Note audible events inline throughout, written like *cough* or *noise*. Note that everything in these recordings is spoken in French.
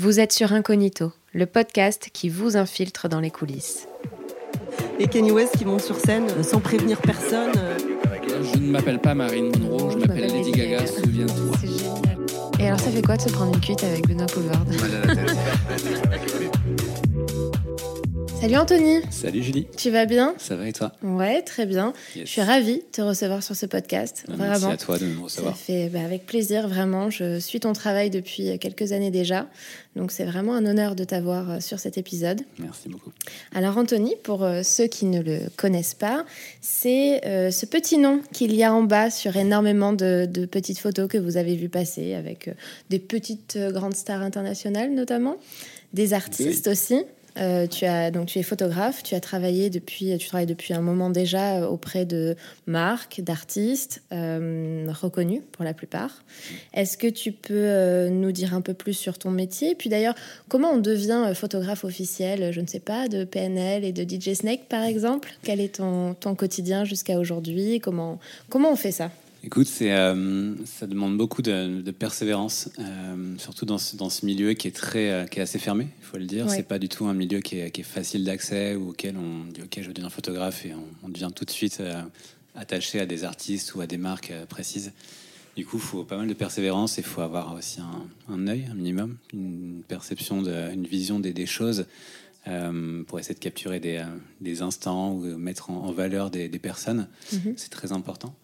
Vous êtes sur Incognito, le podcast qui vous infiltre dans les coulisses. Et Kanye West qui monte sur scène euh, sans prévenir personne. euh. Je ne m'appelle pas Marine Monroe, je m'appelle Lady Gaga, souviens-toi. C'est génial. Et alors, ça fait quoi de se prendre une cuite avec Benoît Poulvard? *laughs* Salut Anthony, Salut Julie, tu vas bien? Ça va et toi? Ouais, très bien. Yes. Je suis ravie de te recevoir sur ce podcast. Bah, Merci vraiment. à toi de me Ça recevoir. fait bah, avec plaisir, vraiment. Je suis ton travail depuis quelques années déjà. Donc, c'est vraiment un honneur de t'avoir euh, sur cet épisode. Merci beaucoup. Alors Anthony, pour euh, ceux qui ne le connaissent pas, c'est euh, ce petit nom qu'il y a en bas sur énormément de, de petites photos que vous avez vu passer avec euh, des petites euh, grandes stars internationales notamment, des artistes aussi. Euh, tu as donc tu es photographe, tu as travaillé depuis tu travailles depuis un moment déjà euh, auprès de marques, d'artistes euh, reconnus pour la plupart. Est-ce que tu peux nous dire un peu plus sur ton métier? Puis d'ailleurs, comment on devient photographe officiel, je ne sais pas, de PNL et de DJ Snake par exemple? Quel est ton, ton quotidien jusqu'à aujourd'hui? Comment, comment on fait ça? Écoute, euh, ça demande beaucoup de, de persévérance, euh, surtout dans ce, dans ce milieu qui est, très, euh, qui est assez fermé, il faut le dire. Ouais. C'est pas du tout un milieu qui est, qui est facile d'accès ou auquel on dit ok, je devenir photographe et on, on devient tout de suite attaché à des artistes ou à des marques précises. Du coup, il faut pas mal de persévérance et il faut avoir aussi un, un œil, un minimum, une perception, de, une vision des, des choses pour essayer de capturer des, des instants ou mettre en, en valeur des, des personnes. Mhm. C'est très important.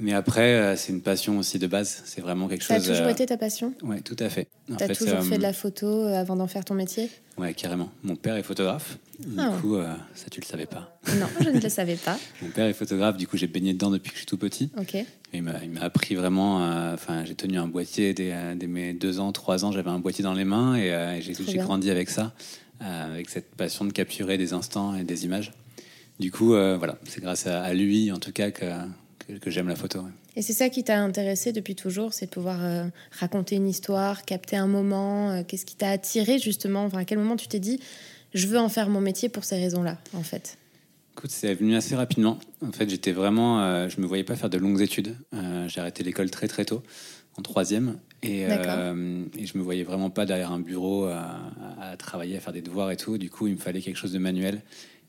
Mais après, euh, c'est une passion aussi de base. C'est vraiment quelque Ça a chose. toujours euh, été ta passion? Ouais, tout à fait. Tu as toujours euh, fait de la photo avant d'en faire ton métier? Ouais, carrément. Mon père est photographe. Du Ah. coup, ça, tu le savais pas. Non, je ne le *laughs* savais pas. Mon père est photographe. Du coup, j'ai baigné dedans depuis que je suis tout petit. Ok. Et il m'a appris vraiment. euh, Enfin, j'ai tenu un boîtier dès, dès mes deux ans, trois ans. J'avais un boîtier dans les mains et euh, j'ai grandi avec ça, euh, avec cette passion de capturer des instants et des images. Du coup, voilà, c'est grâce à, à lui, en tout cas, que, que, que j'aime la photo. ouais. Et c'est ça qui t'a intéressé depuis toujours, c'est de pouvoir euh, raconter une histoire, capter un moment. euh, Qu'est-ce qui t'a attiré justement? Enfin, À quel moment tu t'es dit, je veux en faire mon métier pour ces raisons-là, en fait? Écoute, c'est venu assez rapidement. En fait, j'étais vraiment, euh, je me voyais pas faire de longues études. J'ai arrêté l'école très très tôt, en troisième, et, je me voyais vraiment pas derrière un bureau à- à travailler, à faire des devoirs et tout. Du coup, il me fallait quelque chose de manuel.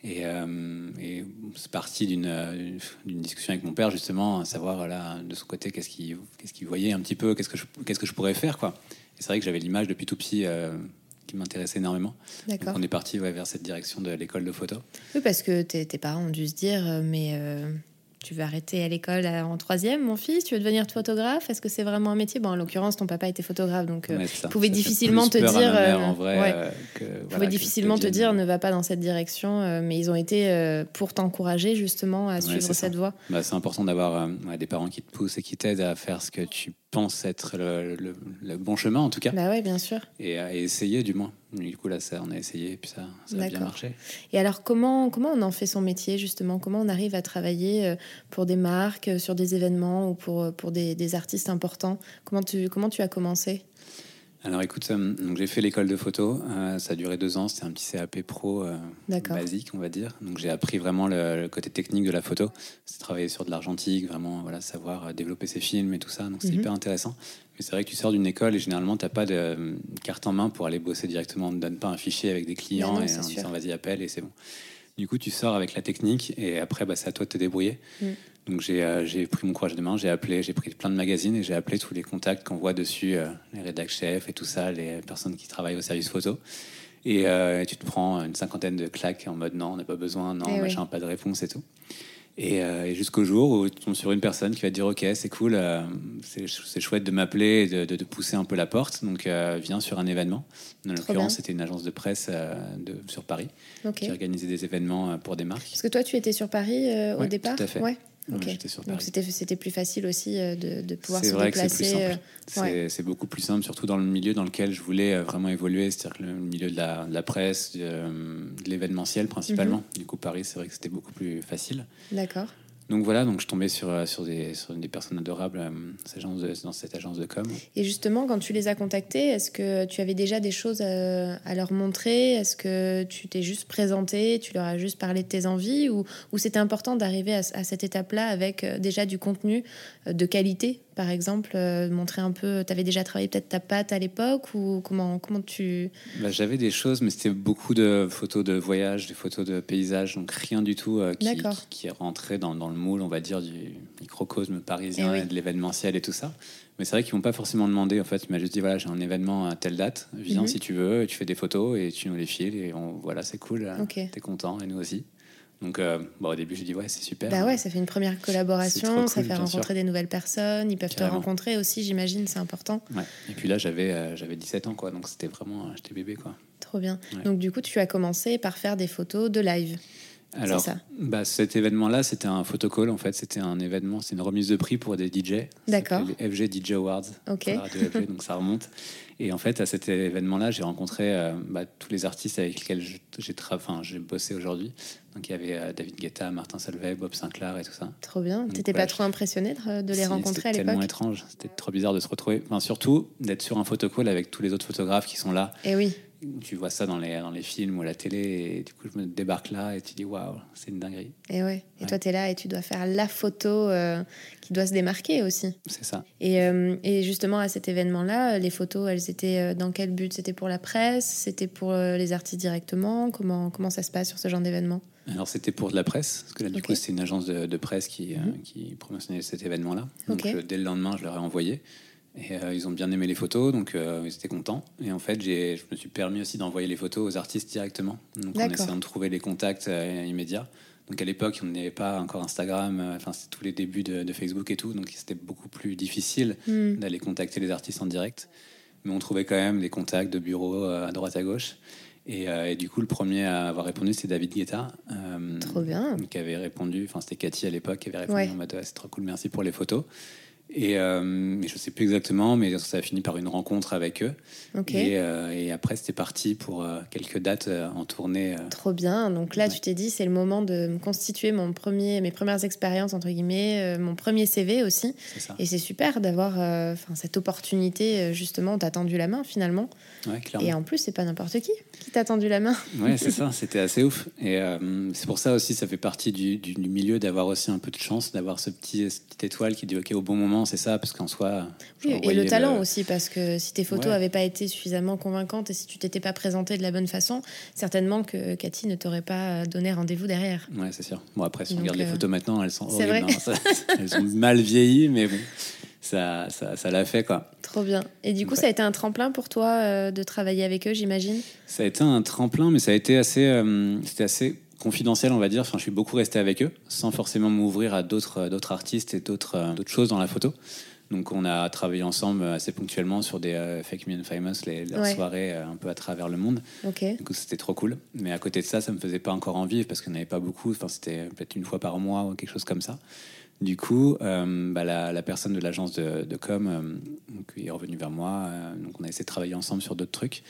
Et, euh, et c'est parti d'une euh, d'une discussion avec mon père justement, à savoir voilà, de son côté qu'est-ce qu'il qu'est-ce qu'il voyait un petit peu, qu'est-ce que je, que je pourrais faire quoi. Et c'est vrai que j'avais l'image depuis tout petit euh, qui m'intéressait énormément. Donc on est parti ouais, vers cette direction de l'école de photo. Oui, parce que tes, parents ont dû se dire, mais euh, tu veux arrêter à l'école euh, en troisième, mon fils Tu veux devenir photographe? Est-ce que c'est vraiment un métier? Bon, en l'occurrence, ton papa était photographe, donc euh, Ouais, c'est ça. pouvait difficilement te dire, ma mère, euh, en vrai, ouais. euh, que, pouvait voilà, difficilement te dire, ne va pas dans cette direction, euh, mais ils ont été euh, pour t'encourager justement à Ouais, suivre cette ça. voie. Bah, c'est important d'avoir des parents qui te poussent et qui t'aident à faire ce que tu penses être le, le- le bon chemin, en tout cas, Bah ouais, bien sûr. et à essayer du moins. Du coup, là, ça, on a essayé, et puis ça, ça a bien marché. Et alors, comment, comment on en fait son métier, justement? Comment on arrive à travailler euh, pour des marques, euh, sur des événements ou pour, euh, pour des, des artistes importants? Comment tu, comment tu as commencé? Alors écoute, euh, donc j'ai fait l'école de photo, euh, ça a duré deux ans, c'était un petit CAP pro euh, basique, on va dire. Donc j'ai appris vraiment le, le côté technique de la photo, c'est travailler sur de l'argentique, vraiment voilà, savoir développer ses films et tout ça, donc c'est Mhm. hyper intéressant. Mais c'est vrai que tu sors d'une école et généralement tu n'as pas de euh, carte en main pour aller bosser directement, on ne donne pas un fichier avec des clients Bah non, et en disant vas-y appelle et c'est bon. Du coup tu sors avec la technique et après bah, c'est à toi de te débrouiller. Mm. Donc j'ai euh, j'ai pris mon courage de main, j'ai appelé, j'ai pris plein de magazines et j'ai appelé tous les contacts qu'on voit dessus, euh, les rédac chefs et tout ça, les personnes qui travaillent au service photo. Et, euh, et tu te prends une cinquantaine de claques en mode non, on n'a pas besoin, non, Eh machin, pas de réponse et tout. Et, euh, et jusqu'au jour où tu tombes sur une personne qui va te dire ok c'est cool, euh, c'est chouette de m'appeler et de, de, de pousser un peu la porte, donc viens sur un événement. En l'occurrence c'était une agence de presse de, sur Paris qui organisait des événements pour des marques. Parce que toi, tu étais sur Paris au Ouais, départ tout à fait. Ouais. Sur Donc c'était plus facile aussi euh, de, de pouvoir se vrai que c'est déplacer. simple. euh, C'est ouais. beaucoup plus simple, surtout dans le milieu dans lequel je voulais euh, vraiment évoluer, c'est-à-dire que le milieu de la, de la presse, de, de l'événementiel principalement. Mhm. Du coup, Paris, c'est vrai que c'était beaucoup plus facile. D'accord. Donc voilà, donc je tombais sur, euh, sur, des, sur des personnes adorables euh, dans cette agence de com. Et justement, quand tu les as contactés, est-ce que tu avais déjà des choses à, à leur montrer? Est-ce que tu t'es juste présenté, tu leur as juste parlé de tes envies? Ou, ou c'était important d'arriver à, à cette étape-là avec euh, déjà du contenu euh, de qualité? Par exemple, euh, montrer un peu. Tu avais déjà travaillé peut-être ta patte à l'époque ou comment, comment tu. Bah, J'avais des choses, mais c'était beaucoup de photos de voyage, des photos de paysages, donc rien du tout euh, qui, qui, qui est rentré dans, dans le moule, on va dire, du microcosme parisien Eh et, oui. de l'événementiel et tout ça. Mais c'est vrai qu'ils m'ont pas forcément demandé. En fait, il m'a juste dit voilà, j'ai un événement à telle date, viens Mhm. si tu veux, et tu fais des photos et tu nous les files et on, voilà, c'est cool, Ok. t'es content et nous aussi. Donc, euh, bon, au début, j'ai dit ouais, c'est super. Bah ouais, ça fait une première collaboration, ça fait rencontrer des nouvelles personnes, ils peuvent Carrément. te rencontrer aussi, j'imagine, c'est important. Ouais. Et puis là, j'avais euh, j'avais 17 ans, quoi. Donc c'était vraiment, euh, j'étais bébé, quoi. Trop bien. Ouais. Donc du coup, tu as commencé par faire des photos de live. Alors, ça. bah, cet événement-là, c'était un photocall en fait. C'était un événement, c'est une remise de prix pour des DJ. D'accord. FG DJ Awards. Ok. FG, donc ça remonte. Et en fait, à cet événement-là, j'ai rencontré euh, bah, tous les artistes avec lesquels j'ai tra- enfin, bossé aujourd'hui. Donc il y avait euh, David Guetta, Martin Solveig, Bob Sinclair et tout ça. Trop bien. T'étais pas trop impressionné de, les rencontrer à C'était tellement l'époque étrange. C'était trop bizarre de se retrouver. Enfin, surtout d'être sur un photocall avec tous les autres photographes qui sont là. Eh oui. Tu vois ça dans les, dans les films ou à la télé. Et du coup, je me débarque là et tu dis waouh, c'est une dinguerie. Et ouais. Et Ouais. toi, tu es là et tu dois faire la photo euh, qui doit se démarquer aussi. C'est ça. Et, euh, et justement, à cet événement-là, les photos, elles étaient euh, dans quel but? C'était pour la presse? C'était pour les artistes directement? Comment, comment ça se passe sur ce genre d'événement? Alors c'était pour de la presse, parce que là du coup c'était une agence de, de presse qui, euh, Mhm. qui promotionnait cet événement-là. Donc dès le lendemain je leur ai envoyé et euh, ils ont bien aimé les photos, donc euh, ils étaient contents. Et en fait j'ai, je me suis permis aussi d'envoyer les photos aux artistes directement, donc en essayant de trouver les contacts euh, immédiats. Donc à l'époque on n'avait pas encore Instagram, enfin c'était tous les débuts de, de Facebook et tout, donc c'était beaucoup plus difficile Hmm. d'aller contacter les artistes en direct. Mais on trouvait quand même des contacts de bureaux à droite à gauche. Et, et du coup, le premier à avoir répondu, c'est David Guetta. Trop bien. Qui avait répondu, enfin c'était Cathy à l'époque qui avait répondu Ouais. en mode Ouais, c'est trop cool, merci pour les photos. Et euh, mais je sais plus exactement, mais ça a fini par une rencontre avec eux. Et, euh, et après, c'était parti pour euh, quelques dates en tournée. Trop bien. Donc là, Ouais. tu t'es dit, c'est le moment de me constituer mon premier, mes premières expériences, entre guillemets, mon premier CV aussi. Et c'est super d'avoir cette opportunité, justement, on t'a tendu la main finalement. Ouais. Et en plus, c'est pas n'importe qui qui t'a tendu la main. Ouais, c'est *laughs* ça, c'était assez ouf. Et c'est pour ça aussi, ça fait partie du, du- du milieu d'avoir aussi un peu de chance, d'avoir ce petit, cette petite étoile qui dit OK, au bon moment, c'est ça, parce qu'en soi. Oui, et le talent aussi, parce que si tes photos Ouais. n'avaient pas été suffisamment convaincantes et si tu t'étais pas présenté de la bonne façon, certainement que Cathy ne t'aurait pas donné rendez-vous derrière. Ouais, c'est sûr. Bon, après, si on Donc, regarde les euh, photos maintenant, elles sont horribles. vrai. hein. Ça- *laughs* elles sont mal vieillies, mais bon, ça, ça, ça l'a fait, quoi. Trop bien. Et du coup, Ouais. ça a été un tremplin pour toi euh, de travailler avec eux, j'imagine? Ça a été un tremplin, mais ça a été assez, euh, c'était assez confidentiel, on va dire. Enfin, je suis beaucoup resté avec eux, sans forcément m'ouvrir à d'autres, euh, d'autres artistes et d'autres, euh, d'autres choses dans la photo. Donc, on a travaillé ensemble assez ponctuellement sur des euh, Fake Me and Famous, les, leurs Ouais. soirées euh, un peu à travers le monde. Du coup, c'était trop cool. Mais à côté de ça, ça me faisait pas encore en vivre parce qu'on n'avait pas beaucoup. Enfin, c'était peut-être une fois par mois ou quelque chose comme ça. Du coup, euh, bah, la, la personne de l'agence de, de com euh, donc, est revenue vers moi. euh, donc, on a essayé de travailler ensemble sur d'autres trucs.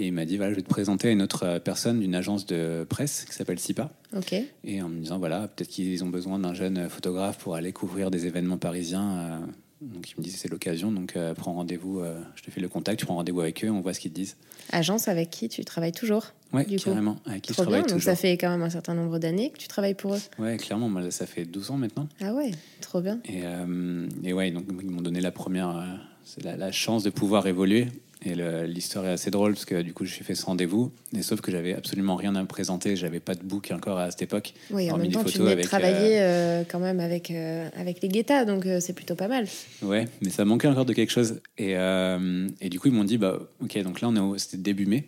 Et il m'a dit voilà, je vais te présenter à une autre euh, personne d'une agence de presse qui s'appelle SIPA. Ok. Et en me disant voilà, peut-être qu'ils ont besoin d'un jeune photographe pour aller couvrir des événements parisiens. euh, donc, il me dit c'est l'occasion. Donc, euh, prends rendez-vous. euh, je te fais le contact. Tu prends rendez-vous avec eux. On voit ce qu'ils te disent. Agence avec qui tu travailles toujours Ouais, Du coup. carrément. Avec qui je Trop bien. travaille Donc toujours. ça fait quand même un certain nombre d'années que tu travailles pour eux. Ouais, clairement, moi, ça fait 12 ans maintenant. Ah ouais, trop bien. Et, euh, et ouais, donc ils m'ont donné la première, euh, c'est la, la chance de pouvoir évoluer. Et l'histoire est assez drôle parce que du coup, je suis fait ce rendez-vous. Et sauf que j'avais absolument rien à me présenter. J'avais pas de book encore à cette époque. Oui, en même temps, tu avec, travailler euh, quand même avec, euh, avec les Guetta, donc euh, c'est plutôt pas mal. Ouais, mais ça manquait encore de quelque chose. Et, euh, et du coup, ils m'ont dit, bah, ok, donc là, on c'était début mai.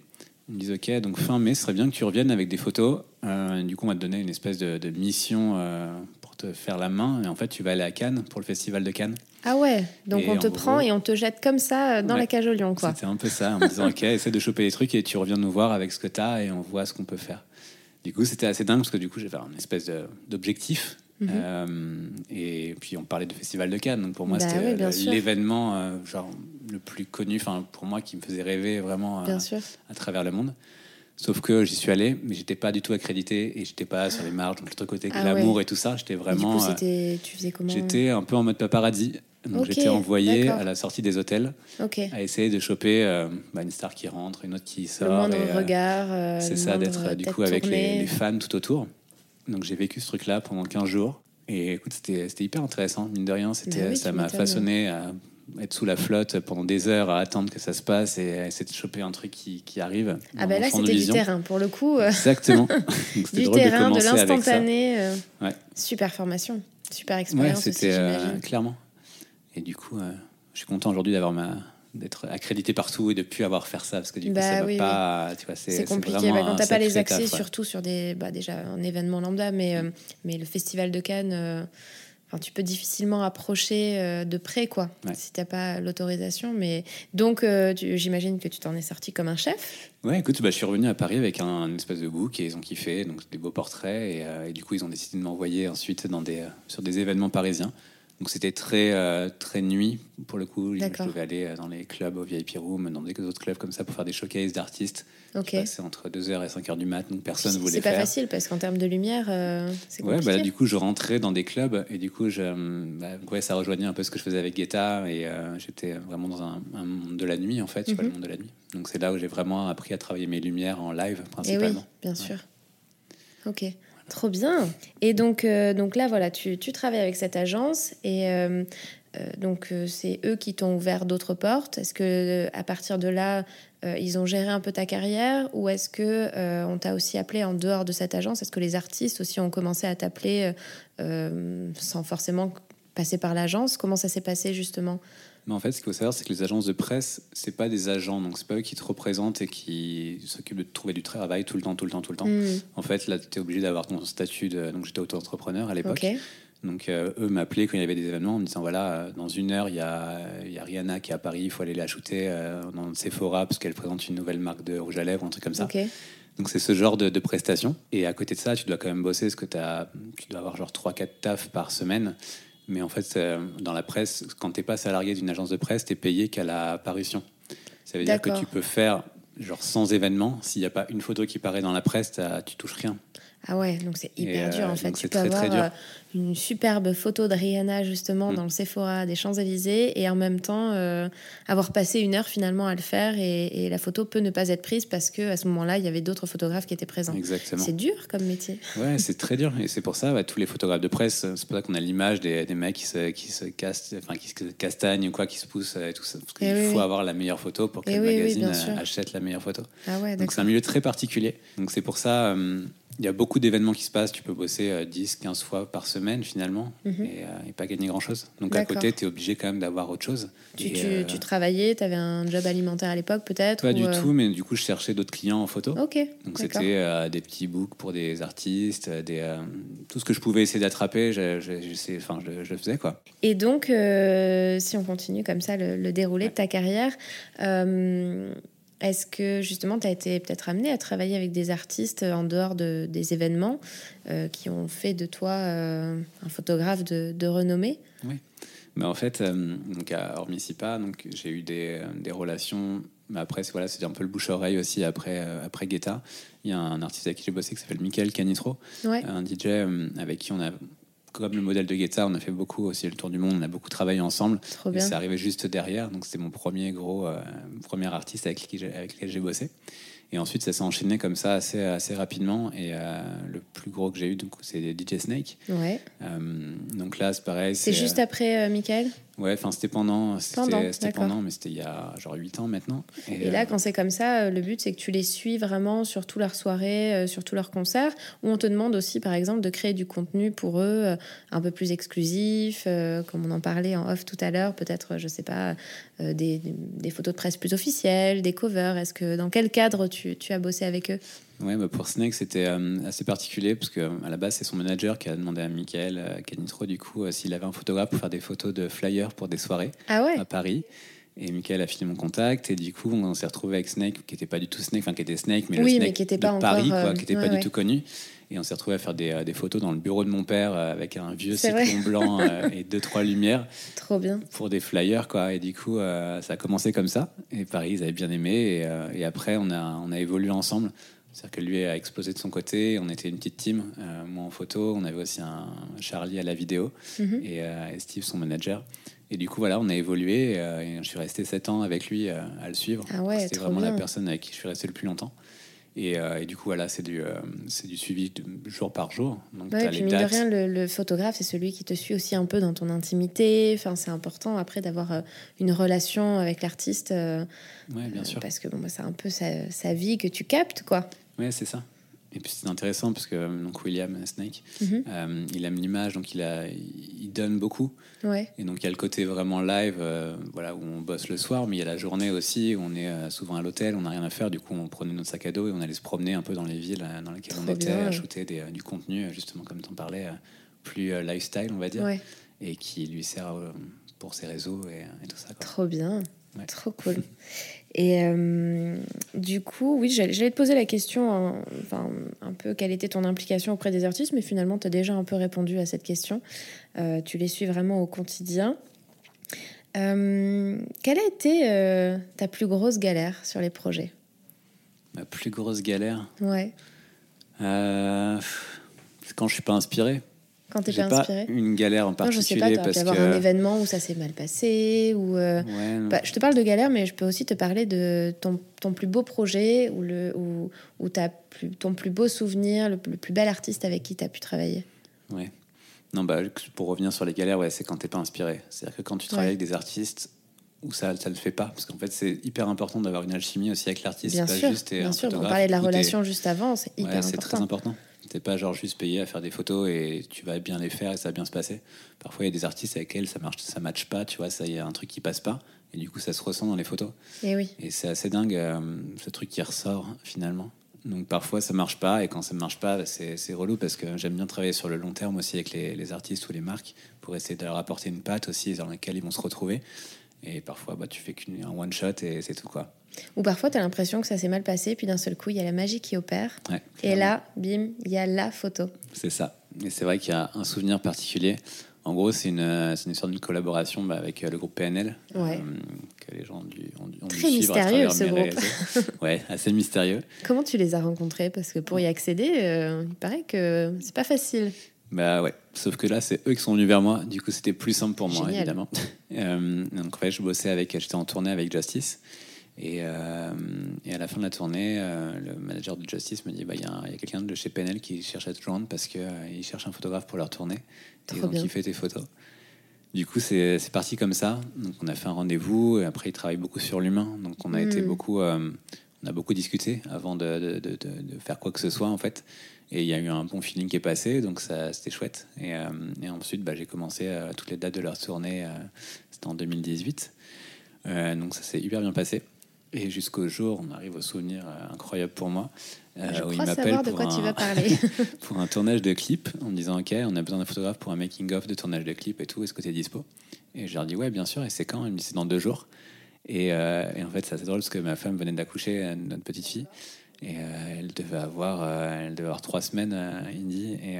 Ils me disent, ok, donc fin mai, ce serait bien que tu reviennes avec des photos. Euh, du coup, on va te donner une espèce de, de mission euh, te faire la main. Et en fait, tu vas aller à Cannes pour le festival de Cannes. Ah ouais, donc Et on te en prend et on te jette comme ça euh, dans Ouais. la cage au lion, quoi. C'était un peu ça, en me disant, ok, *laughs* essaie de choper les trucs et tu reviens nous voir avec ce que tu as et on voit ce qu'on peut faire. Du coup, c'était assez dingue parce que du coup, j'avais un espèce de- d'objectif. Mhm. Euh, et puis, on parlait de Festival de Cannes. Donc, pour moi, Bah c'était oui, sûr. l'événement euh, genre, le plus connu, enfin, pour moi, qui me faisait rêver vraiment euh, Bien sûr. à travers le monde. Sauf que j'y suis allé, mais j'étais pas du tout accrédité et j'étais pas sur les marges, donc le truc côté Ah glamour ouais. et tout ça. J'étais Et du vraiment. coup, euh, c'était, tu faisais comment J'étais un peu en mode paparazzi. Donc j'étais envoyé à la sortie des hôtels Ok. à essayer de choper euh, bah, une star qui rentre, une autre qui sort. Le et, euh, regard. euh, c'est ça, d'être du coup avec les, fans tout autour. Donc j'ai vécu ce truc-là pendant 15 jours. Et écoute, c'était c'était hyper intéressant, mine de rien. C'était, Bah oui, ça m'a façonné à être sous la flotte pendant des heures, à attendre que ça se passe et à essayer de choper un truc qui, qui arrive. Ah bah mon là, c'était du terrain. Pour le coup, euh, Exactement. *laughs* Du drôle terrain, de l'instantané. euh, Ouais. Super formation. Super Ouais, expérience aussi, c'était euh, clairement. Et du coup, euh, je suis content aujourd'hui d'avoir ma d'être accrédité partout et de plus avoir faire ça parce que du coup Bah ça va oui, pas tu vois c'est compliqué bah, quand t'as pas les accès, taf, ouais. surtout sur des, bah, déjà un événement lambda, mais, mais le festival de Cannes, enfin, tu peux difficilement approcher euh, de près, quoi, Ouais. si t'as pas l'autorisation. Mais donc, euh, j'imagine que tu t'en es sorti comme un chef. Ouais, écoute, bah, je suis revenu à Paris avec un, un espèce de book et ils ont kiffé, donc des beaux portraits. Et, euh, et du coup, ils ont décidé de m'envoyer ensuite dans des, euh, sur des événements parisiens. Donc c'était très, euh, très nuit pour le coup. Je devais aller euh, dans les clubs au VIP Room, dans des autres clubs comme ça pour faire des showcases d'artistes. Ok. passaient entre 2h et 5h du mat, donc personne ne voulait C'est pas faire. facile parce qu'en termes de lumière, euh, c'est Ouais, compliqué. bah, du coup, je rentrais dans des clubs et du coup, je, bah, ouais, ça rejoignait un peu ce que je faisais avec Guetta et euh, j'étais vraiment dans un, un monde de la nuit en fait, tu vois, Mhm. le monde de la nuit. Donc c'est là où j'ai vraiment appris à travailler mes lumières en live Et oui, principalement. bien sûr. Ok, trop bien. Et donc, euh, donc là, voilà, tu, tu travailles avec cette agence et euh, euh, donc c'est eux qui t'ont ouvert d'autres portes. Est-ce que à partir de là, ils ont géré un peu ta carrière ou est-ce que on t'a aussi appelé en dehors de cette agence? Est-ce que les artistes aussi ont commencé à t'appeler sans forcément passer par l'agence? Comment ça s'est passé justement? Mais en fait, ce qu'il faut savoir, c'est que les agences de presse, c'est pas des agents, donc c'est pas eux qui te représentent et qui s'occupent de te trouver du travail tout le temps, tout le temps, tout le temps. Hmm, En fait, là, tu es obligé d'avoir ton statut de. Donc j'étais auto-entrepreneur à l'époque. Donc euh, eux m'appelaient quand il y avait des événements en me disant voilà, euh, dans une heure, il y a, y a Rihanna qui est à Paris, il faut aller la shooter euh, dans Sephora parce qu'elle présente une nouvelle marque de rouge à lèvres, un truc comme ça. Donc c'est ce genre de, de prestations. Et à côté de ça, tu dois quand même bosser parce que as, tu dois avoir genre 3-4 tafs par semaine. Mais en fait, euh, dans la presse, quand t'es pas salarié d'une agence de presse, t'es payé qu'à la parution. Ça veut dire que tu peux faire genre sans événement, s'il n'y a pas une photo qui paraît dans la presse, tu touches rien. Ah ouais, donc c'est hyper Et, dur euh, en fait. donc Tu c'est peux très, avoir très dur. euh, une superbe photo de Rihanna justement Mm. dans le Sephora des Champs-Élysées et en même temps euh, avoir passé une heure finalement à le faire et, et la photo peut ne pas être prise parce que à ce moment-là il y avait d'autres photographes qui étaient présents. Exactement. C'est dur comme métier. Ouais, *laughs* c'est très dur. Et c'est pour ça, ouais, tous les photographes de presse, c'est pour ça qu'on a l'image des, des mecs qui se, qui se cassent, enfin, qui se castagnent ou quoi, qui se poussent et tout ça. Parce qu'il Eh oui, faut oui. avoir la meilleure photo pour que Eh le oui, magazine euh, achète la meilleure photo. Ah ouais, Donc c'est un milieu très particulier. Donc c'est pour ça, euh, il y a beaucoup d'événements qui se passent. Tu peux bosser euh, 10, 15 fois par semaine finalement Mhm. et, euh, et pas gagner grand-chose. Donc à côté, tu es obligé quand même d'avoir autre chose. Tu, Et, tu, euh, tu travaillais, tu avais un job alimentaire à l'époque peut-être Pas ou, du euh, tout, mais du coup, je cherchais d'autres clients en photo. Ok, Donc c'était euh, des petits books pour des artistes, euh, des, euh, tout ce que je pouvais essayer d'attraper, je, je- enfin, je, le faisais quoi. Et donc, euh, si on continue comme ça le, le déroulé de ta carrière, euh, est-ce que justement tu as été peut-être amené à travailler avec des artistes en dehors de, des événements euh, qui ont fait de toi euh, un photographe de, de renommée? Mais en fait, euh, donc à Ormisipa, donc j'ai eu des, des relations. Mais après, c'est- voilà, c'était un peu le bouche-oreille aussi après, euh, après Guetta. Il y a un artiste avec qui j'ai bossé qui s'appelle Michael Canitro, Ouais, un DJ euh, avec qui on a, comme le modèle de Guetta, on a fait beaucoup aussi le tour du monde, on a beaucoup travaillé ensemble. trop Et c'est arrivé juste derrière, donc c'était mon premier gros, euh, premier artiste avec, qui j'ai- avec lequel j'ai bossé. Et ensuite, ça s'est enchaîné comme ça assez, assez rapidement. Et euh, le plus gros que j'ai eu, du coup, c'est DJ Snake. Ouais. Euh, donc là, c'est pareil. C'est juste après Michael? Ouais, enfin, c'était pendant. C'était pendant, mais c'était il y a genre 8 ans maintenant. Et là, euh, quand c'est comme ça, euh, le but, c'est que tu les suis vraiment sur toutes leurs soirées, euh, sur tous leurs concerts, où on te demande aussi, par exemple, de créer du contenu pour eux un peu plus exclusif, euh, comme on en parlait en off tout à l'heure, peut-être, je sais pas, euh, des, des- des photos de presse plus officielles, des covers. Est-ce que dans quel cadre tu, tu as bossé avec eux? Ouais, bah pour Snake, c'était euh, assez particulier parce que à la base, c'est son manager qui a demandé à Michael euh, Canitro, du coup, euh, s'il avait un photographe pour faire des photos de flyers pour des soirées Ah ouais à Paris. Et Michael a filé mon contact et du coup, on s'est retrouvé avec Snake, qui était pas du tout Snake, enfin qui était Snake, mais Oui, le mais Snake qui était de pas Paris, encore, quoi, euh, qui était ouais, pas ouais. du tout connu. Et on s'est retrouvé à faire des, euh, des photos dans le bureau de mon père euh, avec un vieux cyclone blanc euh, *laughs* et deux trois lumières. Trop bien. pour des flyers quoi et du coup euh, ça a commencé comme ça et Paris ils avaient bien aimé et, euh, et après on a on a évolué ensemble c'est-à-dire que lui a explosé de son côté on était une petite team euh, moi en photo on avait aussi un Charlie à la vidéo Mhm. et, euh, et Steve son manager. Et du coup voilà on a évolué euh, et je suis resté sept ans avec lui à le suivre. Ah ouais, c'était vraiment la personne avec qui je suis resté le plus longtemps Et, euh, et du coup, voilà, c'est du, euh, c'est du suivi de jour par jour. Donc, t'as et puis les mine de rien, le, le photographe, c'est celui qui te suit aussi un peu dans ton intimité. Enfin, c'est important après d'avoir euh, une relation avec l'artiste. Ouais, bien sûr. Parce que bon, bah, c'est un peu sa, sa vie que tu captes, quoi. Ouais, c'est ça. Et puis c'est intéressant parce que euh, donc William Snake, Mhm. euh, il aime l'image, donc il, a, il donne beaucoup. Ouais. Et donc il y a le côté vraiment live, euh, voilà, où on bosse le soir, mais il y a la journée aussi, où on est souvent à l'hôtel, on n'a rien à faire, du coup on prenait notre sac à dos et on allait se promener un peu dans les villes dans lesquelles on était, bien. à shooter des, du contenu, justement comme tu en parlais, plus lifestyle, on va dire, Ouais. et qui lui sert pour ses réseaux et, et tout ça. quoi. Trop bien. Trop cool. *laughs* Et euh, du coup, oui, j'allais te poser la question, hein, enfin, un peu quelle était ton implication auprès des artistes, mais finalement, tu as déjà un peu répondu à cette question. Euh, tu les suis vraiment au quotidien. Euh, quelle a été ta plus grosse galère sur les projets? Ma plus grosse galère, Ouais, c'est quand je suis pas inspiré. Quand t'es J'ai pas inspiré? une galère en Non, je sais particulier pas, tu parce que. avoir un événement où ça s'est mal passé, ou... euh, Ouais. Bah, je te parle de galère, mais je peux aussi te parler de ton, ton plus beau projet ou, le, ou, ou ta plus, ton plus beau souvenir, le, le plus bel artiste avec qui tu as pu travailler. Ouais. Non, bah, pour revenir sur les galères, ouais, c'est quand t'es pas inspiré. C'est-à-dire que quand tu travailles Ouais. avec des artistes où ça ça le fait pas, parce qu'en fait, c'est hyper important d'avoir une alchimie aussi avec l'artiste. Bien pas sûr, juste bien sûr. On parlait de la relation juste avant, c'est Ouais, hyper c'est très important. T'es pas genre juste payé à faire des photos et tu vas bien les faire et ça va bien se passer. Parfois, il y a des artistes avec lesquels ça marche, ça matche pas, tu vois, ça y a un truc qui passe pas et du coup, ça se ressent dans les photos. Et oui, Et c'est assez dingue euh, ce truc qui ressort finalement. Donc parfois ça marche pas et quand ça ne marche pas, bah, c'est c'est relou parce que j'aime bien travailler sur le long terme aussi avec les, les artistes ou les marques pour essayer de leur apporter une patte aussi dans laquelle ils vont se retrouver. Et parfois bah, tu fais qu'un one shot et c'est tout quoi. Ou parfois tu as l'impression que ça s'est mal passé, puis d'un seul coup, il y a la magie qui opère. Ouais, Et là, bim, il y a la photo. C'est ça. Et c'est vrai qu'il y a un souvenir particulier. En gros, c'est une, euh, une histoire d'une collaboration bah, avec euh, le groupe PNL, Ouais. que les gens ont Très mystérieux, ce groupe. ouais, assez mystérieux. *laughs* Comment tu les as rencontrés? Parce que pour y accéder, euh, il paraît que c'est pas facile. Bah ouais, sauf que là, c'est eux qui sont venus vers moi. Du coup, c'était plus simple pour moi, Génial. évidemment. *laughs* Euh, donc, ouais, je bossais avec, j'étais en tournée avec Justice. Et, euh, et à la fin de la tournée, euh, le manager de Justice me dit bah, il y a, quelqu'un de chez PNL qui cherche à te joindre parce qu'il cherche un photographe pour leur tournée. Trop et donc, bien. il fait tes photos. Du coup, c'est parti comme ça. Donc, on a fait un rendez-vous. Et après, il travaille beaucoup sur l'humain. Donc, on a été Mm. beaucoup, euh, on a beaucoup discuté avant de, de- de- de- de faire quoi que ce soit, en fait. Et il y a eu un bon feeling qui est passé, donc ça c'était chouette. Et, euh, et ensuite, bah, j'ai commencé euh, toutes les dates de leur tournée. euh, C'était en 2018. Euh, donc ça s'est hyper bien passé. Et jusqu'au jour, on arrive au souvenir euh, incroyable pour moi. euh, Je où il m'appelle de pour tu un- vas parler. *laughs* pour un *laughs* tournage de clip en me disant ok on a besoin d'un photographe pour un making of de tournage de clip et tout est-ce que tu es dispo? Et je leur dis ouais bien sûr et c'est quand? Il me dit c'est dans deux jours. Et, euh, et en fait c'est assez drôle parce que ma femme venait d'accoucher notre petite fille. Et euh, elle devait avoir euh, elle devait avoir trois semaines à Indy et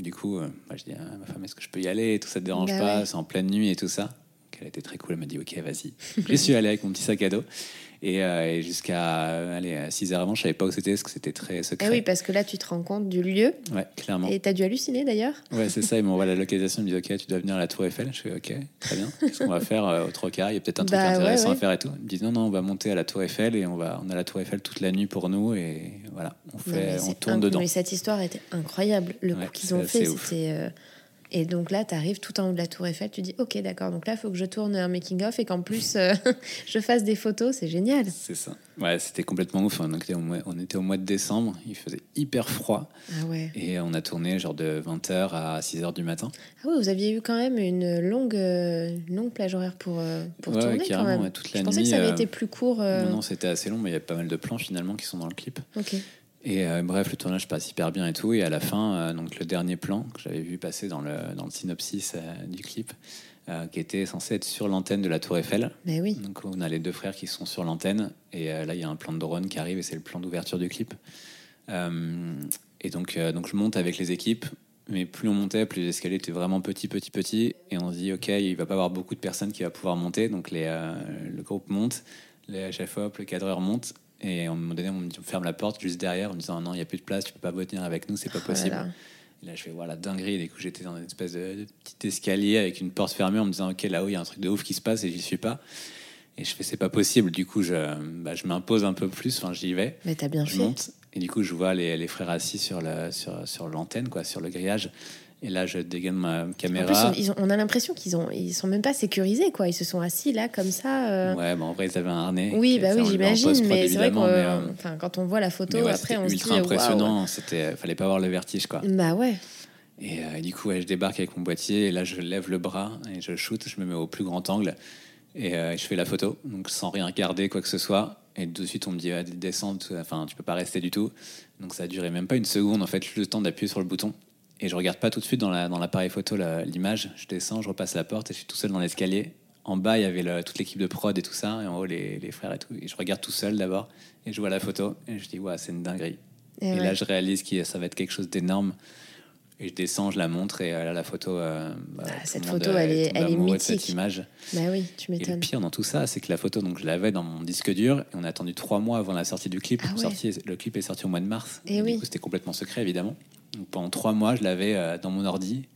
du coup moi je dis à ma femme est-ce que je peux y aller? Et tout ça te dérange Bah pas? ouais. c'est en pleine nuit et tout ça. Donc, elle était très cool. Elle m'a dit ok vas-y. *laughs* J'y suis allé avec mon petit sac à dos et, euh, et jusqu'à euh, allez, à 6 heures avant je savais pas où c'était parce que c'était très secret Eh oui, parce que là, tu te rends compte du lieu. ouais clairement Et tu as dû halluciner d'ailleurs. Ouais, c'est ça. Ils *laughs* m'envoient la localisation. Ils me disent Ok, tu dois venir à la Tour Eiffel. Je fais Ok, très bien. *laughs* Qu'est-ce qu'on va faire euh, au Trocard? Il y a peut-être un truc Bah, intéressant ouais. à faire et tout. Ils me disent Non, non, on va monter à la Tour Eiffel et on, va, on a la Tour Eiffel toute la nuit pour nous. Et voilà, on, Non, fait, on tourne dedans. Mais cette histoire était incroyable. Le Ouais, coup qu'ils ont fait, c'était. Et donc là, tu arrives tout en haut de la Tour Eiffel, tu dis Ok, d'accord, donc là, il faut que je tourne un making-of et qu'en plus, euh, *laughs* je fasse des photos, c'est génial. C'est ça. Ouais, c'était complètement ouf. On était, au mois, on était au mois de décembre. Il faisait hyper froid. Ah ouais. Et on a tourné genre de 20h à 6h du matin. Ah oui, vous aviez eu quand même une longue, euh, longue plage horaire pour, euh, pour Ouais, tourner quand même. ouais, toute la je pensais nuit, que ça avait euh, été plus court. Non, non, c'était assez long, mais il y a pas mal de plans finalement qui sont dans le clip. Ok. Et euh, bref, le tournage passe hyper bien et tout. Et à la fin, euh, donc le dernier plan que j'avais vu passer dans le, dans le synopsis euh, du clip, qui était censé être sur l'antenne de la Tour Eiffel. Mais oui. Donc on a les deux frères qui sont sur l'antenne. Et là, il y a un plan de drone qui arrive et c'est le plan d'ouverture du clip. Et donc, donc je monte avec les équipes. Mais plus on montait, plus les escaliers étaient vraiment petits, petits, petits. Et on se dit, OK, il va pas y avoir beaucoup de personnes qui va pouvoir monter. Donc les, le groupe monte, les chef op, le cadreur monte. Et à un moment donné, on me dit, on ferme la porte juste derrière en me disant, non, il n'y a plus de place, tu peux pas venir avec nous, c'est pas là possible. là. Et là, je fais, voilà, dinguerie. Et du coup, j'étais dans une espèce de, de petit escalier avec une porte fermée en me disant, OK, là-haut, il y a un truc de ouf qui se passe et j'y suis pas. Et je fais, c'est pas possible. Du coup, je, bah, je m'impose un peu plus. Enfin, j'y vais. Mais t'as bien Je fait. monte. Et du coup, je vois les, les frères assis sur l'antenne, sur, sur quoi, sur le grillage. Et là, je dégaine ma caméra. En plus, on a l'impression qu'ils ont, ils sont même pas sécurisés, quoi. Ils se sont assis là comme ça. euh. Ouais, bon, en vrai, ils avaient un harnais. Oui, bah oui, j'imagine, mais c'est vrai mais, euh, que, enfin, quand on voit la photo, mais ouais, après, c'était on se dit, ultra waouh. impressionnant. C'était, fallait pas avoir le vertige, quoi. Bah ouais. Et, euh, et du coup, ouais, je débarque avec mon boîtier et là, je lève le bras et je shoot. Je me mets au plus grand angle et euh, je fais la photo, donc sans rien regarder, quoi que ce soit. Et de suite, on me dit ah, descends, enfin, tu peux pas rester du tout. Donc ça a duré même pas une seconde, en fait, le temps d'appuyer sur le bouton. Et je regarde pas tout de suite dans la- dans l'appareil photo l'image. Je descends, je repasse la porte et je suis tout seul dans l'escalier. En bas, il y avait toute l'équipe de prod et tout ça, et en haut, les, les frères et tout. Et je regarde tout seul d'abord, et je vois la photo, et je dis, ouais, c'est une dinguerie. Et Et, ouais. là, je réalise que ça va être quelque chose d'énorme. Et je descends, je la montre, et euh, là, la photo. euh, bah, Ah, cette photo, euh, elle est- elle est de cette mythique. image. Bah oui, tu Et le m'étonnes. pire dans tout ça, c'est que la photo, donc je l'avais dans mon disque dur, et on a attendu trois mois avant la sortie du clip. Ah ouais. Le clip est sorti au mois de mars. Eh oui. Du coup, c'était complètement secret, évidemment. Donc pendant trois mois, je l'avais euh, dans mon ordi.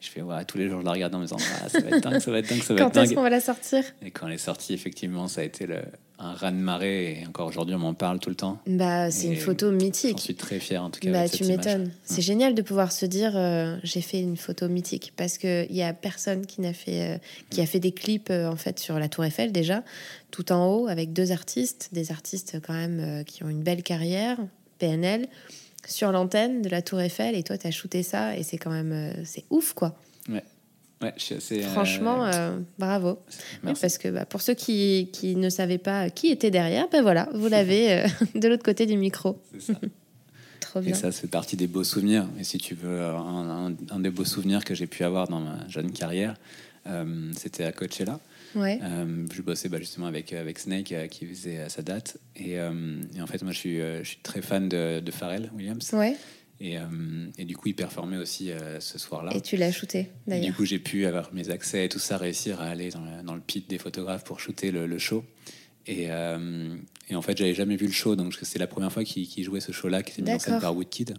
Je fais, ouais, tous les jours, je la regarde en me disant, ah, ça va être dingue, ça va être dingue, ça va Quand être est-ce dingue. qu'on va la sortir? Et quand elle est sortie, effectivement, ça a été le, un raz-de-marée, et encore aujourd'hui, on m'en parle tout le temps. Bah, c'est une photo mythique. suis très fier, en tout cas. Bah, avec tu m'étonnes. C'est génial de pouvoir se dire euh, j'ai fait une photo mythique parce qu'il y a personne qui n'a fait euh, qui a fait des clips euh, en fait sur la Tour Eiffel déjà tout en haut avec deux artistes, des artistes quand même qui ont une belle carrière, PNL sur l'antenne de la Tour Eiffel et toi tu as shooté ça et c'est quand même euh, c'est ouf quoi. Ouais, je suis assez. euh, Franchement euh, bravo. Oui, parce que bah, pour ceux qui, qui ne savaient pas qui était derrière, ben voilà, vous l'avez euh, *laughs* de l'autre côté du micro. Ça. *laughs* Trop Et bien. ça, c'est partie des beaux souvenirs. Et si tu veux, un, un- un des beaux souvenirs que j'ai pu avoir dans ma jeune carrière, c'était à Coachella. Ouais. Euh, je bossais bah, justement avec, avec Snake euh, qui faisait euh, sa date. Et, euh, et en fait, moi, je suis, euh, je suis très fan de, de Pharrell Williams. Ouais. Et, euh, et du coup, il performait aussi euh, ce soir-là. Et tu l'as shooté Et du d'ailleurs. coup, j'ai pu avoir mes accès et tout ça, réussir à aller dans le, dans le pit des photographes pour shooter le, le show. Et, euh, et en fait, j'avais jamais vu le show, donc c'est la première fois qu'il jouait ce show-là, qui était mis en scène par Woodkid.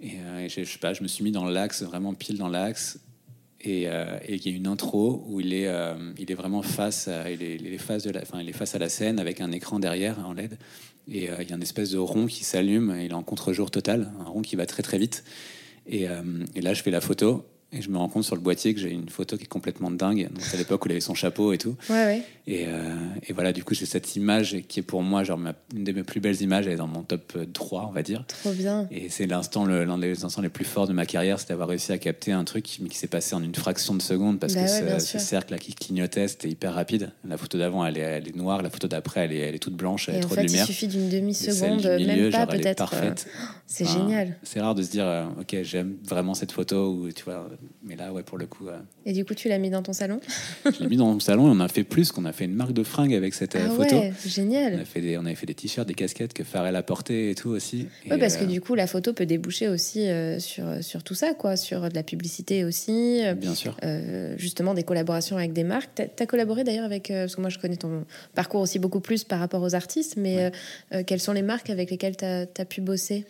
Et, euh, et je, je sais pas, je me suis mis dans l'axe, vraiment pile dans l'axe. Et euh, et il y a une intro où il est, euh, il est vraiment face à, est, il est face la, il est face à la scène avec un écran derrière en LED. Et euh, il y a une espèce de rond qui s'allume, il est en contre-jour total, un rond qui va très très vite. Et, euh, et là, je fais la photo, et je me rends compte sur le boîtier que j'ai une photo qui est complètement dingue. C'est à l'époque où il avait son chapeau et tout. Ouais, ouais. Et, euh, et voilà, du coup, j'ai cette image qui est pour moi genre ma- une de mes plus belles images. Elle est dans mon top euh, 3, on va dire. Trop bien. Et c'est l'instant, l'un des instants les plus forts de ma carrière, c'est d'avoir réussi à capter un truc mais qui s'est passé en une fraction de seconde parce Bah que ouais, ce, cercle-là qui clignotait, c'était hyper rapide. La photo d'avant, elle est, elle est noire, la photo d'après, elle est, elle est toute blanche, elle Et a en trop fait, de il lumière. suffit d'une demi-seconde, même pas peut-être. euh, parfaite. C'est Enfin, génial. C'est rare de se dire, euh, ok, j'aime vraiment cette photo, ou tu vois, mais là, ouais, pour le coup, euh, Et du coup, tu l'as mis dans ton salon *laughs* je l'ai mis dans mon salon et on a fait plus, qu'on a fait une marque de fringues avec cette euh, Ah photo. ouais, On, génial. a fait des, on avait fait des t-shirts, des casquettes que Pharrell a porté et tout aussi. Oui, parce que euh, du coup, la photo peut déboucher aussi sur, sur tout ça, quoi, sur de la publicité aussi, Bien sûr. justement des collaborations avec des marques. Tu as, collaboré d'ailleurs avec, parce que moi je connais ton parcours aussi beaucoup plus par rapport aux artistes, mais quelles sont les marques avec lesquelles tu as, pu bosser?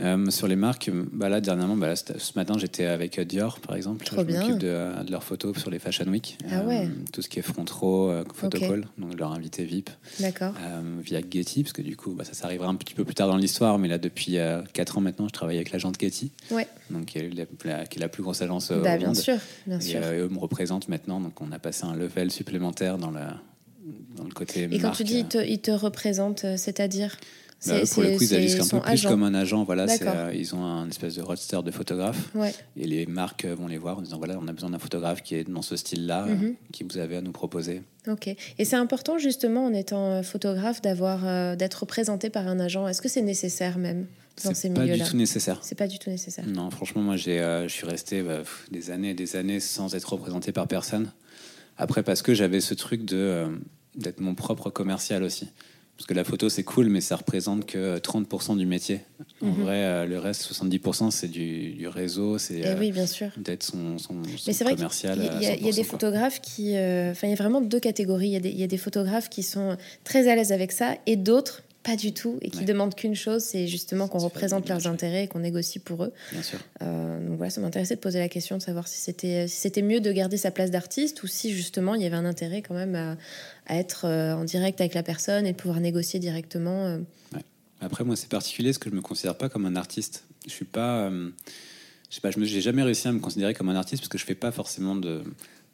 Euh, sur les marques, bah là dernièrement, bah là, ce matin j'étais avec euh, Dior par exemple. Trop je m'occupe de, euh, de leurs photos sur les Fashion Week. Euh, Ah ouais. tout ce qui est front row, euh, photocall, donc leur invité VIP. D'accord. Euh, via Getty, parce que du coup, bah, ça, ça arrivera un petit peu plus tard dans l'histoire, mais là depuis 4 ans maintenant, je travaille avec l'agence Getty, Ouais, donc, qui, est la, la- qui est la plus grosse agence euh, au bien monde. sûr, bien Et sûr. euh, eux me représentent maintenant, donc on a passé un level supplémentaire dans, la, dans le côté Et quand tu dis ils te, ils te représentent, euh, c'est-à-dire? Bah, pour le coup, ils agissent un peu plus agent. comme un agent. Voilà, euh, ils ont un espèce de roadster de photographes. Ouais. Et les marques euh, vont les voir en disant voilà, on a besoin d'un photographe qui est dans ce style-là, Mhm. qui vous avez à nous proposer. Ok. Et c'est important justement en étant euh, photographe d'avoir euh, d'être représenté par un agent. Est-ce que c'est nécessaire même dans ces C'est pas du milieux-là tout nécessaire. C'est pas du tout nécessaire. Non, franchement, moi, j'ai, euh, je suis resté bah, des années et des années sans être représenté par personne. Après, parce que j'avais ce truc de d'être mon propre commercial aussi. Parce que la photo, c'est cool, mais ça représente que 30% du métier. En Mhm. vrai, euh, le reste, 70%, c'est du, du réseau, c'est Eh euh, oui, bien sûr. d'être son, son, son Mais c'est vrai y, a- il y a 100%, des quoi. photographes qui. euh, Enfin, il y a vraiment deux catégories. Y, il y a des photographes qui sont très à l'aise avec ça et d'autres pas du tout et qui Ouais. demandent qu'une chose, c'est justement qu'on représente leurs intérêts et qu'on négocie pour eux. Bien sûr. Euh, donc voilà, ça m'intéressait de poser la question de savoir si c'était si c'était mieux de garder sa place d'artiste ou si justement il y avait un intérêt quand même à, à être euh, en direct avec la personne et de pouvoir négocier directement. euh. Après, moi, c'est particulier parce que je me considère pas comme un artiste. Je suis pas. euh, je sais pas, je n'ai jamais réussi à me considérer comme un artiste parce que je fais pas forcément de,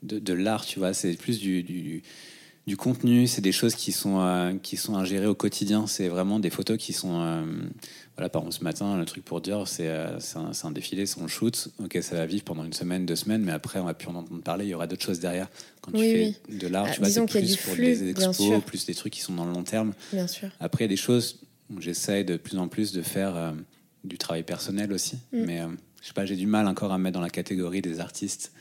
de, de l'art, tu vois. C'est plus du, du, du contenu, c'est des choses qui sont, euh, qui sont ingérées au quotidien. C'est vraiment des photos qui sont. euh, voilà, par exemple, ce matin, le truc pour dire, c'est euh, un, défilé, c'est on shoot. Ok, ça va vivre pendant une semaine, deux semaines, mais après, on va plus en entendre parler. Il y aura d'autres choses derrière. Quand tu Oui, fais de l'art, Ah, tu c'est plus du pour des expos, plus des trucs qui sont dans le long terme. Bien sûr. Après, il y a des choses où j'essaye de plus en plus de faire euh, du travail personnel aussi. Mm. Mais euh, je sais pas, j'ai du mal encore à me mettre dans la catégorie des artistes.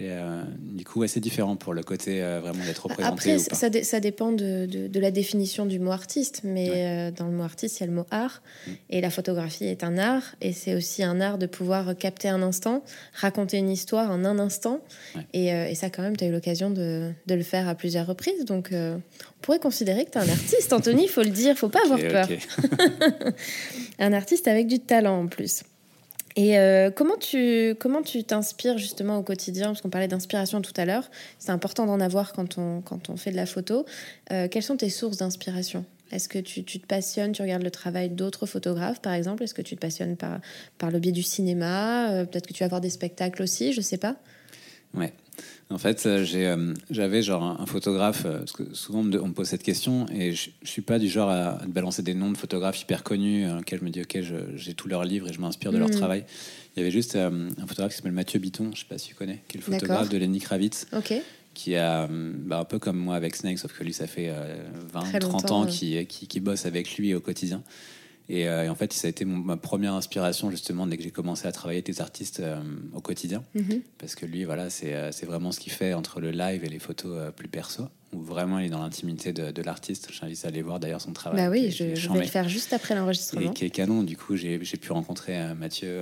J'ai, euh, du coup, c'est différent pour le côté euh, vraiment d'être représenté Après, ou pas. ça, dé- ça dépend de, de- de la définition du mot artiste, mais euh, dans le mot artiste, il y a le mot art, Mm. et la photographie est un art, et c'est aussi un art de pouvoir capter un instant, raconter une histoire en un instant, Ouais. et, et ça, quand même, tu as eu l'occasion de, de le faire à plusieurs reprises, donc on pourrait considérer que tu es un artiste, Anthony, il faut le dire, faut pas *laughs* avoir peur. *laughs* Un artiste avec du talent en plus. Et euh, comment tu comment tu t'inspires justement au quotidien? Parce qu'on parlait d'inspiration tout à l'heure. C'est important d'en avoir quand on, quand on fait de la photo. Euh, quelles sont tes sources d'inspiration? Est-ce que tu, tu te passionnes, tu regardes le travail d'autres photographes par exemple? Est-ce que tu te passionnes par, par le biais du cinéma? Euh, Peut-être que tu vas voir des spectacles aussi, je sais pas. Ouais. En fait, euh, euh, j'avais genre un, un photographe, euh, parce que souvent on me, on me pose cette question, et je, je suis pas du genre à, à te balancer des noms de photographes hyper connus, euh, auxquels je me dis, ok, j'ai tous leurs livres et je m'inspire de leur Mhm. travail. Il y avait juste euh, un photographe qui s'appelle Mathieu Biton, je sais pas si tu connais, qui est le photographe de Lenny Kravitz, qui a, bah, un peu comme moi avec Snake, sauf que lui, ça fait euh, 20, Très 30 longtemps, ans ouais. qu'il qui, qui bosse avec lui au quotidien. Et, euh, et en fait, ça a été mon- ma première inspiration, justement, dès que j'ai commencé à travailler avec des artistes euh, au quotidien. Mhm. Parce que lui, voilà, c'est euh, c'est vraiment ce qu'il fait entre le live et les photos euh, plus perso, où vraiment il est dans l'intimité de, de l'artiste. J'invite à aller voir d'ailleurs son travail. Bah oui, est- je, vais le faire juste après Et l'enregistrement. qui est canon. Du coup, j'ai pu rencontrer Mathieu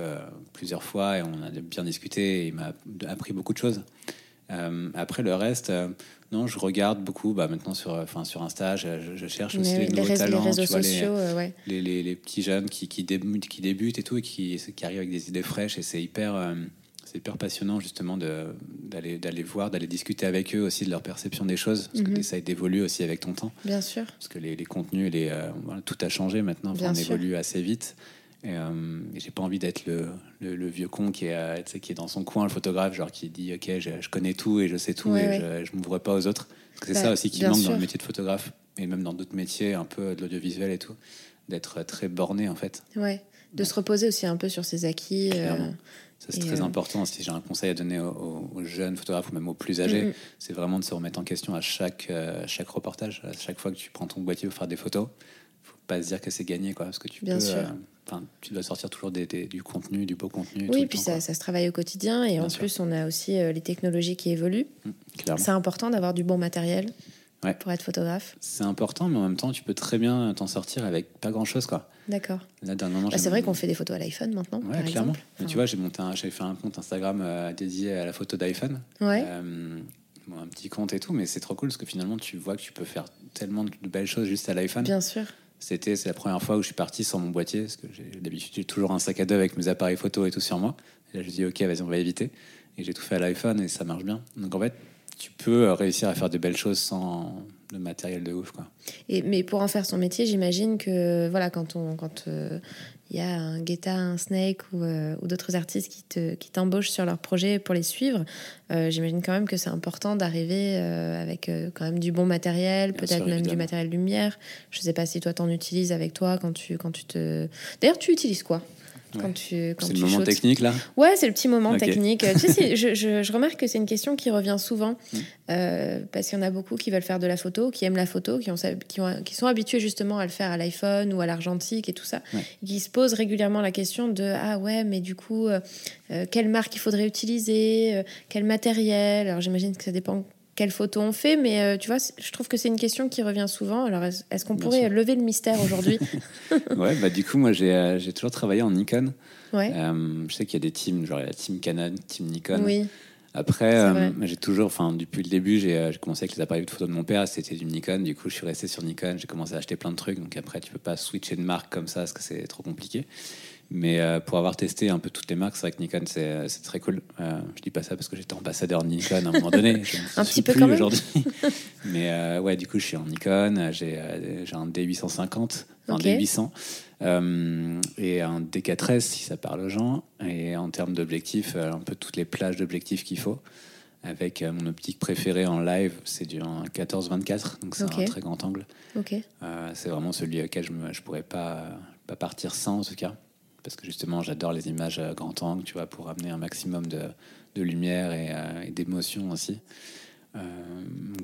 plusieurs fois et on a bien discuté. Et il m'a appris beaucoup de choses. Après le reste, non, je regarde beaucoup. Bah, maintenant sur, euh, enfin, sur Insta, je, je- cherche aussi les les, nouveaux réseaux, les talents. réseaux tu vois, les- sociaux, euh, ouais. les, petits jeunes qui, qui, débutent, qui débutent et tout, et qui, qui arrivent avec des idées fraîches. Et c'est hyper, euh, c'est hyper passionnant, justement, d'aller d'aller voir, d'aller discuter avec eux aussi de leur perception des choses. Parce Mhm. que ça d'évoluer aussi avec ton temps. bien sûr. Parce que les, les contenus, les, euh, tout a changé maintenant. Enfin, on sûr. évolue assez vite. Et, euh, et j'ai pas envie d'être le, le, le vieux con qui est, euh, qui est dans son coin, le photographe, genre qui dit Ok, je, je connais tout et je sais tout Ouais, et ouais. je, je m'ouvre pas aux autres. Parce que c'est Bah, ça aussi qui manque dans le métier de photographe et même dans d'autres métiers, un peu de l'audiovisuel et tout, d'être très borné en fait. Ouais. De se reposer aussi un peu sur ses acquis. euh. Ça, c'est très euh, important. Si j'ai un conseil à donner aux, jeunes photographes ou même aux plus âgés, c'est vraiment de se remettre en question à chaque, euh, chaque reportage. À chaque fois que tu prends ton boîtier pour faire des photos, pas se dire que c'est gagné, quoi. Parce que tu Bien peux. sûr. euh, Enfin, tu dois sortir toujours des, des- du contenu, du beau contenu. tout Oui, puis temps, ça, se travaille au quotidien et Bien en sûr. plus on a aussi euh, les technologies qui évoluent. Mm. C'est important d'avoir du bon matériel Ouais. pour être photographe. C'est important, mais en même temps, tu peux très bien t'en sortir avec pas grand chose, quoi. D'accord. Là, dernièrement, Bah, j'ai- c'est vrai qu'on fait des photos à l'iPhone maintenant, Ouais, par clairement. exemple. Mais tu vois, j'ai monté, un- j'avais fait un compte Instagram euh, dédié à la photo d'iPhone. Ouais. Euh, bon, un petit compte et tout, mais c'est trop cool parce que finalement, tu vois que tu peux faire tellement de belles choses juste à l'iPhone. Bien sûr. C'était c'est la première fois où je suis parti sans mon boîtier parce que j'ai- d'habitude toujours un sac à dos avec mes appareils photo et tout sur moi. Et là je dis ok vas-y on va éviter et j'ai tout fait à l'iPhone et ça marche bien. Donc en fait tu peux euh, réussir à faire de belles choses sans le matériel de ouf quoi. Et, mais pour en faire son métier, j'imagine que voilà, quand on quand euh, il y a un Guetta, un Snake ou, euh, ou d'autres artistes qui te qui t'embauchent sur leur projet pour les suivre, euh, j'imagine quand même que c'est important d'arriver euh, avec quand même du bon matériel, Bien peut-être sûr, même du matériel lumière. Je sais pas si toi t'en utilises avec toi quand tu quand tu te. D'ailleurs, tu utilises quoi? Quand Ouais. tu quand C'est le moment technique là. Ouais, c'est le petit moment technique. *laughs* Tu sais, je, je- je remarque que c'est une question qui revient souvent Mm. euh, parce qu'il y en a beaucoup qui veulent faire de la photo, qui aiment la photo, qui, ont, qui, ont- qui sont habitués justement à le faire à l'iPhone ou à l'argentique et tout ça, Ouais. qui se posent régulièrement la question de ah ouais, mais du coup, euh, euh, quelle marque il faudrait utiliser, euh, quel matériel? Alors j'imagine que ça dépend quelle photo on fait, mais euh, tu vois, je trouve que c'est une question qui revient souvent. Alors est-ce qu'on pourrait sûr. lever le mystère aujourd'hui? *laughs* Ouais bah du coup moi j'ai euh, j'ai toujours travaillé en Nikon. Ouais. Euh, je sais qu'il y a des teams genre la team Canon, team Nikon. Oui, Après, j'ai toujours, enfin, depuis le début, j'ai j'ai commencé avec les appareils de photo de mon père, c'était du Nikon. Du coup, je suis resté sur Nikon, j'ai commencé à acheter plein de trucs. Donc après, tu peux pas switcher de marque comme ça parce que c'est trop compliqué. Mais euh, pour avoir testé un peu toutes les marques, c'est vrai que Nikon, c'est c'est très cool. Euh, je dis pas ça parce que j'étais ambassadeur de Nikon à un moment donné. *laughs* Je Un petit peu plus quand aujourd'hui. *laughs* Mais euh, ouais, du coup, je suis en Nikon. J'ai euh, j'ai un D850, un Ok. D800 euh, et un D4S si ça parle aux gens. Et en termes d'objectifs, euh, un peu toutes les plages d'objectifs qu'il faut. Avec euh, mon optique préférée en live, c'est du 14-24, donc c'est un très grand angle. Ok. Euh, c'est vraiment celui auquel je ne pourrais pas, pas partir sans, en tout cas. Parce que justement, j'adore les images à grand angle, tu vois, pour amener un maximum de, de lumière et, euh, et d'émotion aussi. Euh,